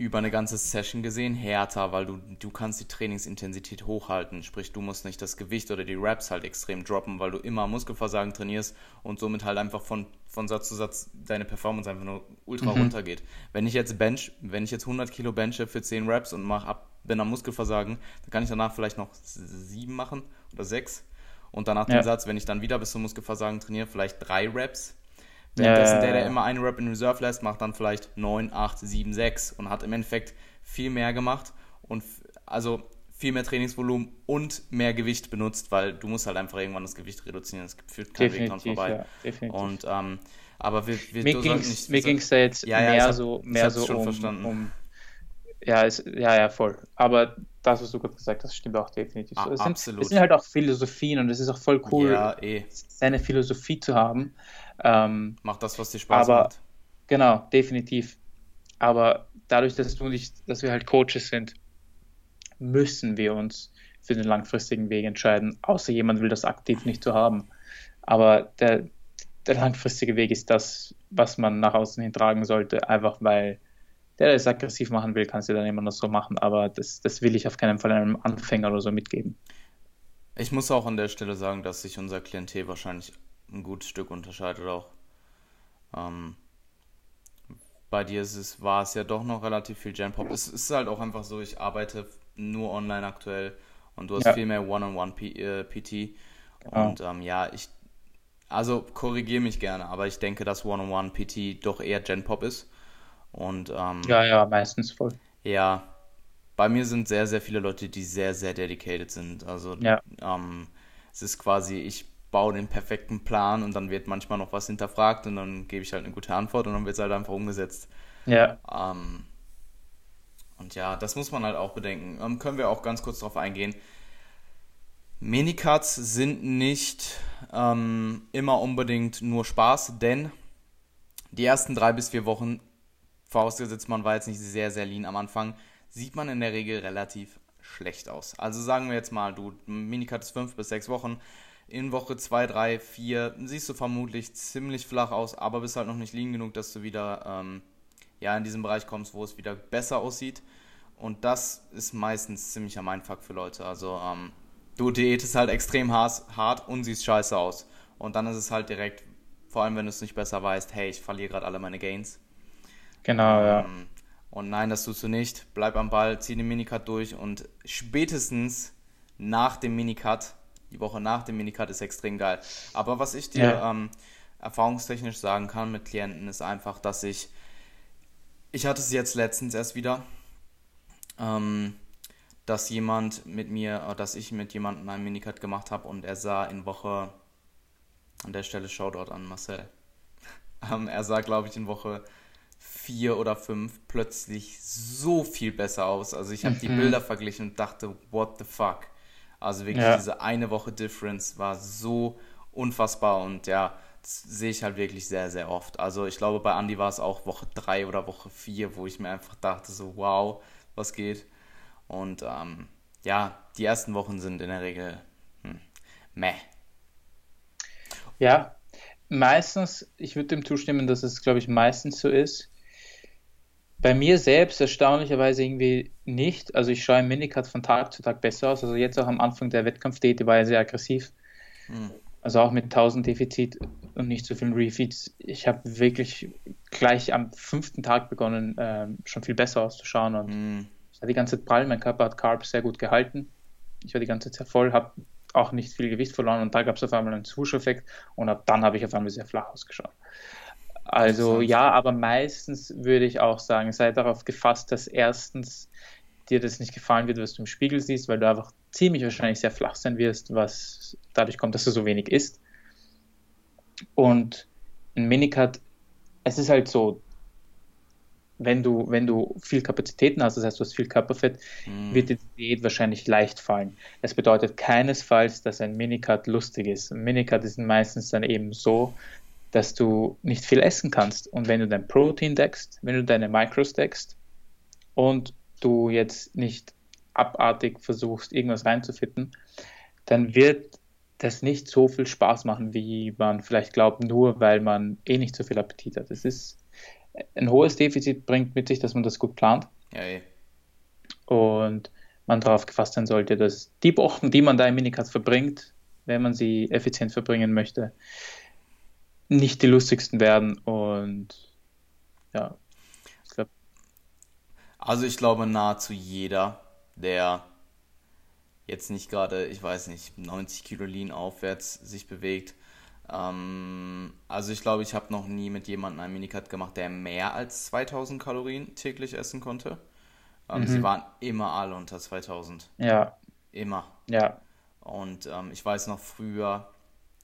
über eine ganze Session gesehen härter, weil du, du kannst die Trainingsintensität hochhalten. Sprich, du musst nicht das Gewicht oder die Raps halt extrem droppen, weil du immer Muskelversagen trainierst und somit halt einfach von, von Satz zu Satz deine Performance einfach nur ultra mhm. runtergeht. Wenn ich jetzt bench, wenn ich jetzt 100 Kilo benche für 10 Raps und mach ab, bin am Muskelversagen, dann kann ich danach vielleicht noch 7 machen oder 6 und danach ja. den Satz, wenn ich dann wieder bis zum Muskelversagen trainiere, vielleicht 3 Raps Währenddessen ja, der, der immer eine Rap in Reserve lässt, macht dann vielleicht 9, 8, 7, 6 und hat im Endeffekt viel mehr gemacht und also viel mehr Trainingsvolumen und mehr Gewicht benutzt, weil du musst halt einfach irgendwann das Gewicht reduzieren. Es führt kein Weg dran vorbei. Ja. Und ähm, aber wir, wir mir ging es da jetzt ja, ja, mehr hab, so mehr so um, um, ja, ist, ja, ja, voll. Aber das, was du gerade gesagt hast, stimmt auch definitiv so. Es sind, absolut. es sind halt auch Philosophien und es ist auch voll cool, ja, eh. seine Philosophie zu haben. Ähm, Mach das, was dir Spaß aber, macht. Genau, definitiv. Aber dadurch, dass du nicht, dass wir halt Coaches sind, müssen wir uns für den langfristigen Weg entscheiden, außer jemand will das aktiv nicht so haben. Aber der, der langfristige Weg ist das, was man nach außen hin tragen sollte, einfach weil der es aggressiv machen will, kann es ja dann immer noch so machen, aber das, das will ich auf keinen Fall einem Anfänger oder so mitgeben. Ich muss auch an der Stelle sagen, dass sich unser Klientel wahrscheinlich ein gutes Stück unterscheidet auch. Ähm, bei dir ist es, war es ja doch noch relativ viel Gen-Pop. Es ist halt auch einfach so, ich arbeite nur online aktuell und du hast ja. viel mehr One-on-One-PT. Äh, und ähm, ja, ich, also korrigiere mich gerne, aber ich denke, dass One-on-One-PT doch eher Gen-Pop ist. Und, ähm, ja, ja, meistens voll. Ja, bei mir sind sehr, sehr viele Leute, die sehr, sehr dedicated sind. Also ja. ähm, es ist quasi, ich baue den perfekten Plan und dann wird manchmal noch was hinterfragt und dann gebe ich halt eine gute Antwort und dann wird es halt einfach umgesetzt. Ja. Ähm, und ja, das muss man halt auch bedenken. Ähm, können wir auch ganz kurz darauf eingehen. Minicuts sind nicht ähm, immer unbedingt nur Spaß, denn die ersten drei bis vier Wochen, vorausgesetzt man war jetzt nicht sehr, sehr lean am Anfang, sieht man in der Regel relativ schlecht aus. Also sagen wir jetzt mal, du Minicut ist fünf bis sechs Wochen, in Woche 2, 3, 4 siehst du vermutlich ziemlich flach aus, aber bist halt noch nicht liegen genug, dass du wieder ähm, ja, in diesen Bereich kommst, wo es wieder besser aussieht. Und das ist meistens ziemlich am Mindfuck für Leute. Also ähm, du diätest halt extrem hart und siehst scheiße aus. Und dann ist es halt direkt, vor allem wenn du es nicht besser weißt, hey, ich verliere gerade alle meine Gains. Genau, ja. Ähm, und nein, das tust du nicht. Bleib am Ball, zieh den Minicut durch und spätestens nach dem Minicut die Woche nach dem Minicut ist extrem geil. Aber was ich dir ja. ähm, erfahrungstechnisch sagen kann mit Klienten, ist einfach, dass ich, ich hatte es jetzt letztens erst wieder, ähm, dass jemand mit mir, äh, dass ich mit jemandem einen Minicut gemacht habe und er sah in Woche, an der Stelle Shoutout an Marcel, <laughs> ähm, er sah, glaube ich, in Woche vier oder fünf plötzlich so viel besser aus. Also ich habe mhm. die Bilder verglichen und dachte, what the fuck? Also wirklich ja. diese eine Woche Difference war so unfassbar und ja, das sehe ich halt wirklich sehr, sehr oft. Also ich glaube, bei Andy war es auch Woche 3 oder Woche 4, wo ich mir einfach dachte, so wow, was geht. Und ähm, ja, die ersten Wochen sind in der Regel hm, meh. Ja, meistens, ich würde dem zustimmen, dass es, glaube ich, meistens so ist. Bei mir selbst erstaunlicherweise irgendwie nicht. Also ich schaue im Minicut von Tag zu Tag besser aus. Also jetzt auch am Anfang der Wettkampfdiät war er sehr aggressiv. Mhm. Also auch mit 1000 Defizit und nicht so vielen Refeeds. Ich habe wirklich gleich am fünften Tag begonnen, äh, schon viel besser auszuschauen und mhm. ich war die ganze Zeit prall. Mein Körper hat Carbs sehr gut gehalten. Ich war die ganze Zeit voll, habe auch nicht viel Gewicht verloren und da gab es auf einmal einen Swoosh-Effekt und ab dann habe ich auf einmal sehr flach ausgeschaut. Also ja, aber meistens würde ich auch sagen, sei darauf gefasst, dass erstens dir das nicht gefallen wird, was du im Spiegel siehst, weil du einfach ziemlich wahrscheinlich sehr flach sein wirst, was dadurch kommt, dass du so wenig isst. Und ein Minicut, es ist halt so, wenn du, wenn du viel Kapazitäten hast, das heißt, du hast viel Körperfett, mm. wird die Diät wahrscheinlich leicht fallen. Das bedeutet keinesfalls, dass ein Minicut lustig ist. Ein Minicut ist meistens dann eben so, dass du nicht viel essen kannst. Und wenn du dein Protein deckst, wenn du deine Micros deckst und du jetzt nicht abartig versuchst, irgendwas reinzufitten, dann wird das nicht so viel Spaß machen, wie man vielleicht glaubt, nur weil man eh nicht so viel Appetit hat. Es ist ein hohes Defizit bringt mit sich, dass man das gut plant. Ja, eh. Und man darauf gefasst sein sollte, dass die Wochen, die man da im Minicut verbringt, wenn man sie effizient verbringen möchte, nicht die lustigsten werden und ja, ich glaube. Also ich glaube nahezu jeder, der jetzt nicht gerade, ich weiß nicht, 90 Kilo Lean aufwärts sich bewegt. Ähm, also ich glaube, ich habe noch nie mit jemandem einen Minicut gemacht, der mehr als 2000 Kalorien täglich essen konnte. Ähm, mhm. Sie waren immer alle unter 2000. Ja. Immer. Ja. Und ähm, ich weiß noch früher,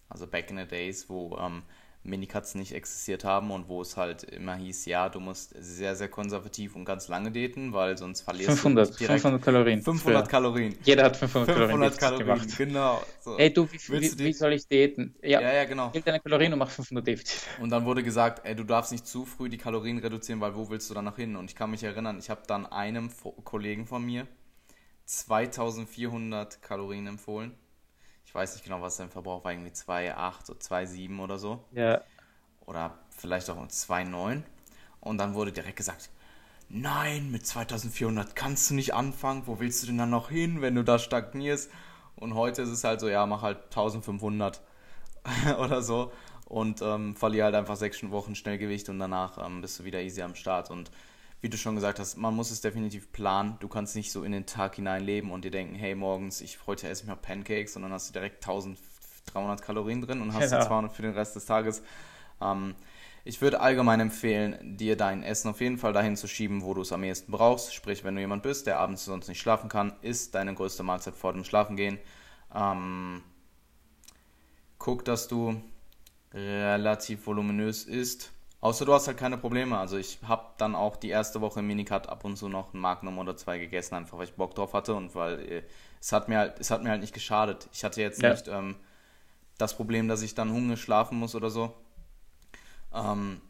also back in the days, wo ähm, Minicuts nicht existiert haben und wo es halt immer hieß, ja, du musst sehr, sehr konservativ und ganz lange daten, weil sonst verlierst 500, du direkt 500 Kalorien. 500 früher. Kalorien. Jeder hat 500, 500 Kalorien, Kalorien genau. So. Ey, du, wie, wie, wie, soll ich daten? Ja, ja, ja genau. Gib deine Kalorien und mach 500 Defizit. Und dann wurde gesagt, ey, du darfst nicht zu früh die Kalorien reduzieren, weil wo willst du danach hin? Und ich kann mich erinnern, ich habe dann einem Kollegen von mir 2400 Kalorien empfohlen ich weiß nicht genau, was sein Verbrauch war, irgendwie 2,8 oder 2,7 oder so. Ja. Oder vielleicht auch 2,9. Und dann wurde direkt gesagt, nein, mit 2400 kannst du nicht anfangen, wo willst du denn dann noch hin, wenn du da stagnierst? Und heute ist es halt so, ja, mach halt 1500 <laughs> oder so und ähm, verliere halt einfach sechs Wochen Schnellgewicht und danach ähm, bist du wieder easy am Start. Und wie du schon gesagt hast, man muss es definitiv planen. Du kannst nicht so in den Tag hinein leben und dir denken, hey, morgens, ich heute esse ich mal Pancakes und dann hast du direkt 1300 Kalorien drin und hast ja. 200 für den Rest des Tages. Ähm, ich würde allgemein empfehlen, dir dein Essen auf jeden Fall dahin zu schieben, wo du es am ehesten brauchst. Sprich, wenn du jemand bist, der abends sonst nicht schlafen kann, ist deine größte Mahlzeit vor dem Schlafengehen. Ähm, guck, dass du relativ voluminös isst. Außer du hast halt keine Probleme. Also ich habe dann auch die erste Woche im Minicut ab und zu noch ein Magnum oder zwei gegessen, einfach weil ich Bock drauf hatte und weil äh, es hat mir halt, es hat mir halt nicht geschadet. Ich hatte jetzt ja. nicht ähm, das Problem, dass ich dann Hunger schlafen muss oder so. Ähm,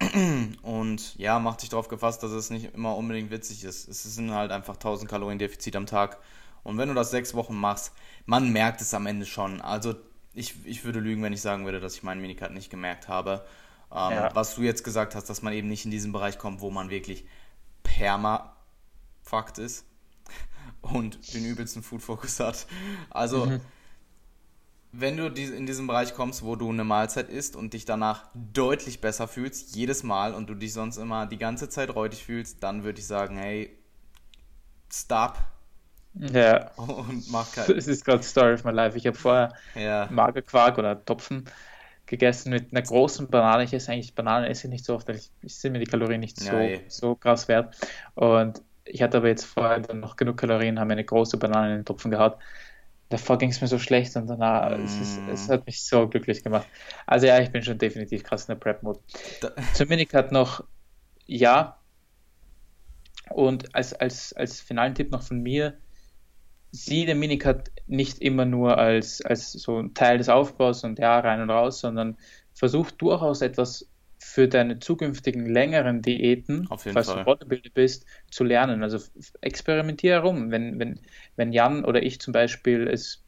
<clears throat> und ja, mach dich darauf gefasst, dass es nicht immer unbedingt witzig ist. Es sind halt einfach 1000 Kalorien Defizit am Tag. Und wenn du das sechs Wochen machst, man merkt es am Ende schon. Also ich, ich würde lügen, wenn ich sagen würde, dass ich meinen Minicut nicht gemerkt habe. Ähm, ja. Was du jetzt gesagt hast, dass man eben nicht in diesen Bereich kommt, wo man wirklich Perma-Fakt ist <laughs> und den übelsten Food-Fokus hat. Also mhm wenn du in diesen Bereich kommst, wo du eine Mahlzeit isst und dich danach deutlich besser fühlst, jedes Mal und du dich sonst immer die ganze Zeit räudig fühlst, dann würde ich sagen, hey, stop. Ja. <laughs> Und mach <laughs> keinen. Das ist gerade Story of my life. Ich habe vorher ja. Magerquark oder Topfen gegessen mit einer großen Banane. Ich esse eigentlich Bananen esse ich nicht so oft, weil ich, ich sind mir die Kalorien nicht so, ja, so krass wert. Und ich hatte aber jetzt vorher dann noch genug Kalorien, habe eine große Banane in den Topfen gehabt davor ging es mir so schlecht und danach, mm. es, ist, es, hat mich so glücklich gemacht. Also ja, ich bin schon definitiv krass in der Prep-Mode. Zum Minicut noch, ja. Und als, als, als finalen Tipp noch von mir, sieh den Minicut nicht immer nur als, als so ein Teil des Aufbaus und ja, rein und raus, sondern versuch durchaus etwas für deine zukünftigen längeren Diäten, falls Fall. du Bodybuilder bist, zu lernen. Also experimentiere herum. Wenn, wenn, wenn Jan oder ich zum Beispiel es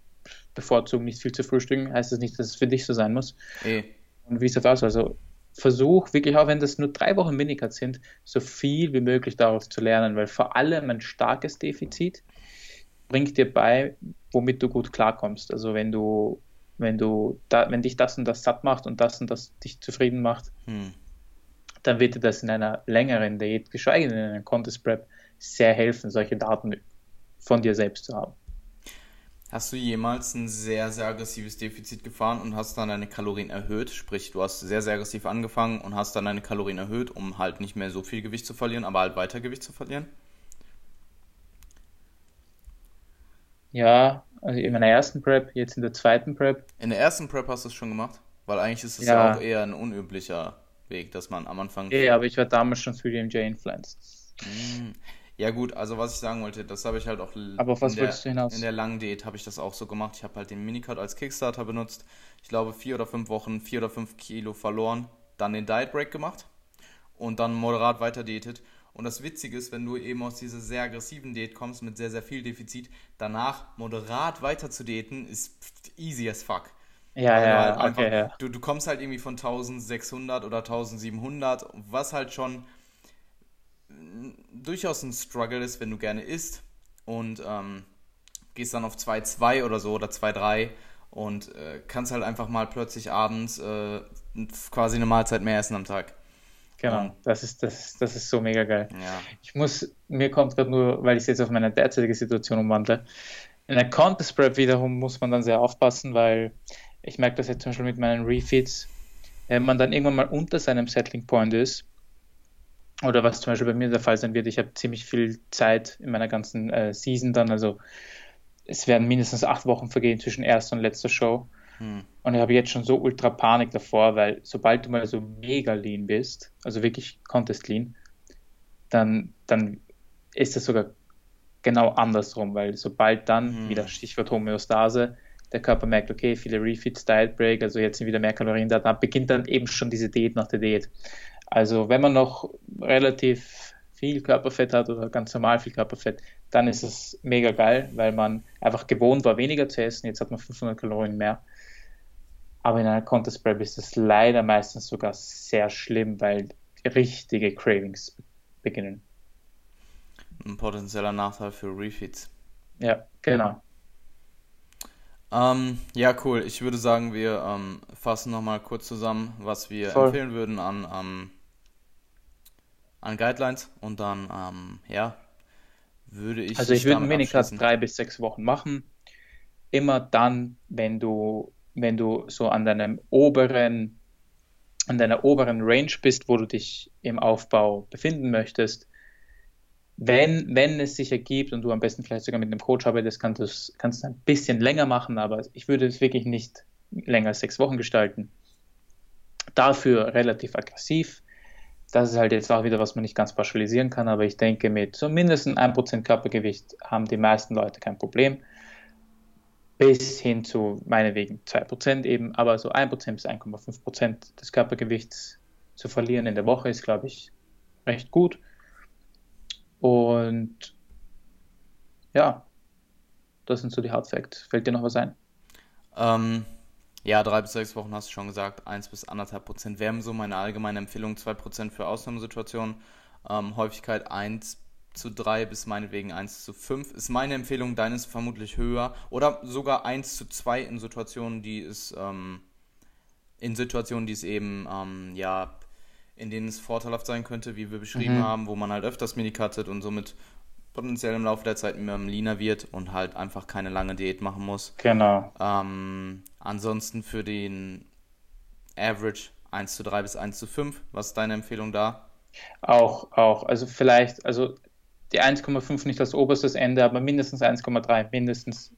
bevorzugen, nicht viel zu frühstücken, heißt das nicht, dass es für dich so sein muss. E. Und wie ist das aus? Also versuch wirklich, auch wenn das nur drei Wochen Minicut sind, so viel wie möglich daraus zu lernen, weil vor allem ein starkes Defizit bringt dir bei, womit du gut klarkommst. Also wenn du wenn du da, wenn dich das und das satt macht und das und das dich zufrieden macht, hm. dann wird dir das in einer längeren Diät, geschweige denn in einer Contest Prep, sehr helfen, solche Daten von dir selbst zu haben. Hast du jemals ein sehr, sehr aggressives Defizit gefahren und hast dann deine Kalorien erhöht? Sprich, du hast sehr, sehr aggressiv angefangen und hast dann deine Kalorien erhöht, um halt nicht mehr so viel Gewicht zu verlieren, aber halt weiter Gewicht zu verlieren? Ja, also in meiner ersten Prep, jetzt in der zweiten Prep. In der ersten Prep hast du es schon gemacht? Weil eigentlich ist es ja. ja, auch eher ein unüblicher Weg, dass man am Anfang. Ja, aber ich war damals schon für die MJ influenced. Hm. Ja gut, also was ich sagen wollte, das habe ich halt auch aber auf was der, du hinaus? in der langen Diät habe ich das auch so gemacht. Ich habe halt den Minicut als Kickstarter benutzt. Ich glaube vier oder fünf Wochen, vier oder fünf Kilo verloren, dann den Diet Break gemacht und dann moderat weiter diätet und das Witzige ist, wenn du eben aus dieser sehr aggressiven Diät kommst mit sehr, sehr viel Defizit, danach moderat weiter zu diäten, ist easy as fuck. Ja, ja, halt einfach, okay, ja. Du, du kommst halt irgendwie von 1600 oder 1700, was halt schon durchaus ein Struggle ist, wenn du gerne isst und ähm, gehst dann auf 2,2 oder so oder 2,3 und äh, kannst halt einfach mal plötzlich abends äh, quasi eine Mahlzeit mehr essen am Tag. Genau, das ist, das, das ist so mega geil. Ja. Ich muss, mir kommt gerade nur, weil ich es jetzt auf meine derzeitige Situation umwandle, in der Contest Prep wiederum muss man dann sehr aufpassen, weil ich merke das jetzt zum Beispiel mit meinen Refeeds, wenn man dann irgendwann mal unter seinem Settling Point ist, oder was zum Beispiel bei mir der Fall sein wird, ich habe ziemlich viel Zeit in meiner ganzen äh, Season dann, also es werden mindestens acht Wochen vergehen zwischen erster und letzter Show. Hm. Und ich habe jetzt schon so ultra Panik davor, weil sobald du mal so mega lean bist, also wirklich Contest lean, dann, dann ist das sogar genau andersrum, weil sobald dann, hm. wieder Stichwort Homöostase, der Körper merkt, okay, viele Refeeds, Diet Break, also jetzt sind wieder mehr Kalorien da, dann beginnt dann eben schon diese Diät nach der Diät. Also wenn man noch relativ viel Körperfett hat oder ganz normal viel Körperfett, dann ist es mega geil, weil man einfach gewohnt war, weniger zu essen. Jetzt hat man 500 Kalorien mehr. Aber in einer Contest Prep ist es leider meistens sogar sehr schlimm, weil richtige Cravings beginnen. ein potenzieller Nachteil für Refeeds. Ja, genau. Ähm, ja, cool. Ich würde sagen, wir ähm, fassen nochmal kurz zusammen, was wir Voll. empfehlen würden an, ähm, an Guidelines und dann, ähm, ja, würde ich Also ich würde abschließen. drei bis sechs Wochen machen. Immer dann, wenn du, wenn du so an deinem oberen, an deiner oberen Range bist, wo du dich im Aufbau befinden möchtest. Wenn, wenn es sich ergibt und du am besten vielleicht sogar mit einem Coach arbeitest, kannst du es kannst du ein bisschen länger machen, aber ich würde es wirklich nicht länger als sechs Wochen gestalten. Dafür relativ aggressiv. Das ist halt jetzt auch wieder, was man nicht ganz pauschalisieren kann, aber ich denke, mit so mindestens 1% Körpergewicht haben die meisten Leute kein Problem. Bis hin zu meinetwegen 2% eben, aber so 1% bis 1,5% des Körpergewichts zu verlieren in der Woche ist, glaube ich, recht gut. Und ja, das sind so die Hard Facts. Fällt dir noch was ein? Ähm, ja, drei bis sechs Wochen hast du schon gesagt, eins bis anderthalb Prozent wären so meine allgemeine Empfehlung, zwei Prozent für Ausnahmesituationen, ähm, Häufigkeit eins zu drei bis meinetwegen eins zu fünf ist meine Empfehlung, deine ist vermutlich höher oder sogar eins zu zwei in Situationen, die es, ähm, in Situationen, die es eben, ähm, ja, in denen es vorteilhaft sein könnte, wie wir beschrieben Mhm. haben, wo man halt öfters Mini cuttet und somit potenziell im Laufe der Zeit immer leaner wird und halt einfach keine lange Diät machen muss. Genau. Ähm, ansonsten für den Average 1 zu 3 bis 1 zu 5. Was ist deine Empfehlung da? Auch, auch. Also vielleicht, also die 1,5 nicht als oberstes Ende, aber mindestens 1,3. Mindestens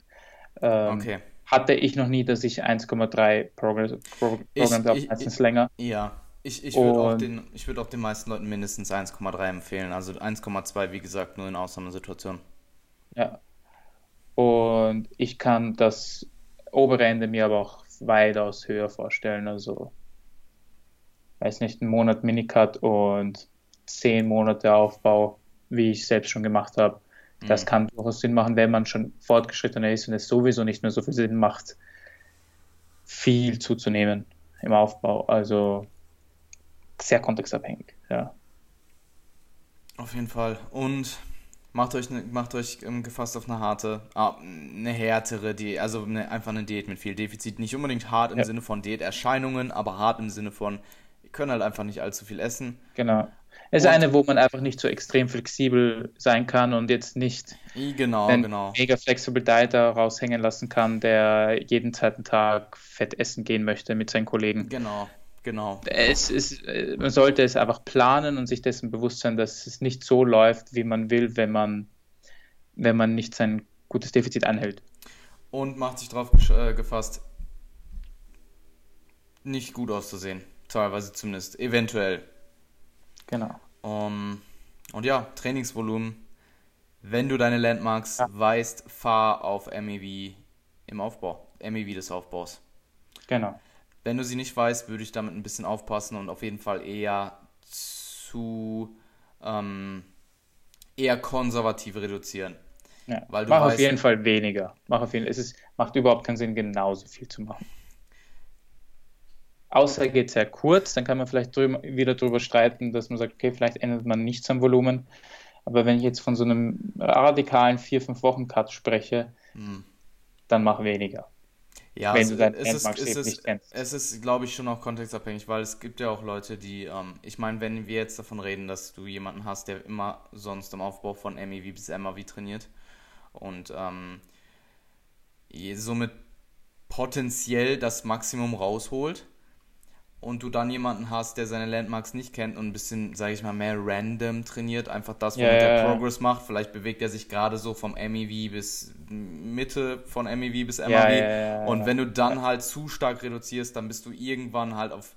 ähm, Okay. hatte ich noch nie, dass ich 1,3 Progress, Pro, Ich- Programm habe, meistens länger. Ja, ich, ich würde auch den, ich würde auch den meisten Leuten mindestens 1,3 empfehlen. Also 1,2, wie gesagt, nur in Ausnahmesituationen. Ja. Und ich kann das obere Ende mir aber auch weitaus höher vorstellen. Also, weiß nicht, ein Monat Minicut und zehn Monate Aufbau, wie ich selbst schon gemacht habe. Das Mhm. kann durchaus Sinn machen, wenn man schon fortgeschrittener ist und es sowieso nicht mehr so viel Sinn macht, viel zuzunehmen im Aufbau. Also sehr kontextabhängig, ja. Auf jeden Fall. Und macht euch, ne, macht euch ähm, gefasst auf eine harte, ah, eine härtere Diät, also eine, einfach eine Diät mit viel Defizit. Nicht unbedingt hart im Ja. Sinne von Diäterscheinungen, aber hart im Sinne von, ihr könnt halt einfach nicht allzu viel essen. Genau. Es ist Und- eine, wo man einfach nicht so extrem flexibel sein kann und jetzt nicht Genau, einen genau. mega flexible Dieter raushängen lassen kann, der jeden zweiten Tag fett essen gehen möchte mit seinen Kollegen. Genau, genau. Es ist, man sollte es einfach planen und sich dessen bewusst sein, dass es nicht so läuft, wie man will, wenn man, wenn man nicht sein gutes Defizit anhält. Und macht sich gesch- äh, gefasst, nicht gut auszusehen. Teilweise zumindest. Eventuell. Genau. Um, und ja, Trainingsvolumen. Wenn du deine Landmarks Ja. weißt, fahr auf MEV im Aufbau. MEV des Aufbaus. Genau. Wenn du sie nicht weißt, würde ich damit ein bisschen aufpassen und auf jeden Fall eher zu ähm, eher konservativ reduzieren. Ja. Weil du Mach auf weißt- jeden Fall weniger. Mach auf jeden, es ist, macht überhaupt keinen Sinn, genauso viel zu machen. Außer er geht sehr kurz, dann kann man vielleicht drüber, wieder drüber streiten, dass man sagt, okay, vielleicht ändert man nichts am Volumen. Aber wenn ich jetzt von so einem radikalen 4-5-Wochen-Cut spreche, Hm. dann mach weniger. Ja, Wenn es, du deine es ist, es ist, es ist, glaube ich, schon auch kontextabhängig, weil es gibt ja auch Leute, die, ähm, ich meine, wenn wir jetzt davon reden, dass du jemanden hast, der immer sonst im Aufbau von MEV bis MAV trainiert und ähm, somit potenziell das Maximum rausholt und du dann jemanden hast, der seine Landmarks nicht kennt und ein bisschen, sage ich mal, mehr random trainiert, einfach das, womit Ja, er ja, ja. Progress macht, vielleicht bewegt er sich gerade so vom MEV bis Mitte, von MEV bis MAV und wenn du dann halt zu stark reduzierst, dann bist du irgendwann halt auf,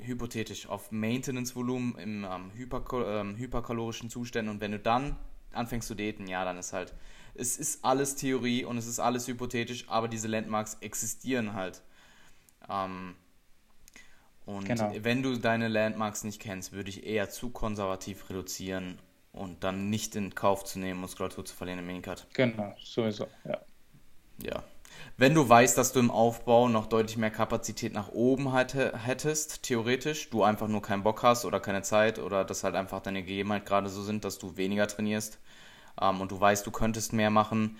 hypothetisch, auf Maintenance-Volumen im ähm, hyperko ähm, hyperkalorischen Zuständen. Und wenn du dann anfängst zu daten, ja, dann ist halt, es ist alles Theorie und es ist alles hypothetisch, aber diese Landmarks existieren halt. Ähm, und Genau. wenn du deine Landmarks nicht kennst, würde ich eher zu konservativ reduzieren und dann nicht in Kauf zu nehmen, Muskulatur zu verlieren im Minicut. Genau, sowieso. Ja. Ja. wenn du weißt, dass du im Aufbau noch deutlich mehr Kapazität nach oben hättest, theoretisch, du einfach nur keinen Bock hast oder keine Zeit oder dass halt einfach deine Gegebenheiten gerade so sind, dass du weniger trainierst ähm, und du weißt, du könntest mehr machen,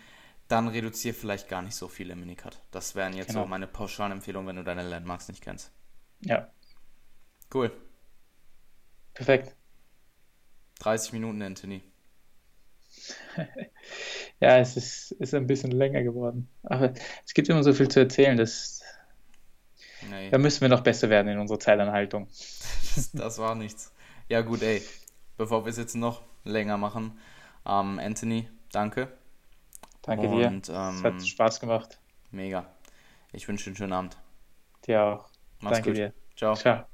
dann reduziere vielleicht gar nicht so viel im Minicut. Das wären jetzt genau. so meine pauschalen Empfehlungen, wenn du deine Landmarks nicht kennst. Ja. Cool. Perfekt. 30 Minuten, Anthony. <laughs> ja, es ist, ist ein bisschen länger geworden. Aber es gibt immer so viel zu erzählen, dass nee. da müssen wir noch besser werden in unserer Zeitanhaltung. das, das war nichts. Ja, gut, ey. Bevor wir es jetzt noch länger machen, ähm, Anthony, danke. Danke dir. Und, ähm, es hat Spaß gemacht. Mega. Ich wünsche dir einen schönen Abend. Dir auch. Mach's danke gut. dir. Ciao. Ciao.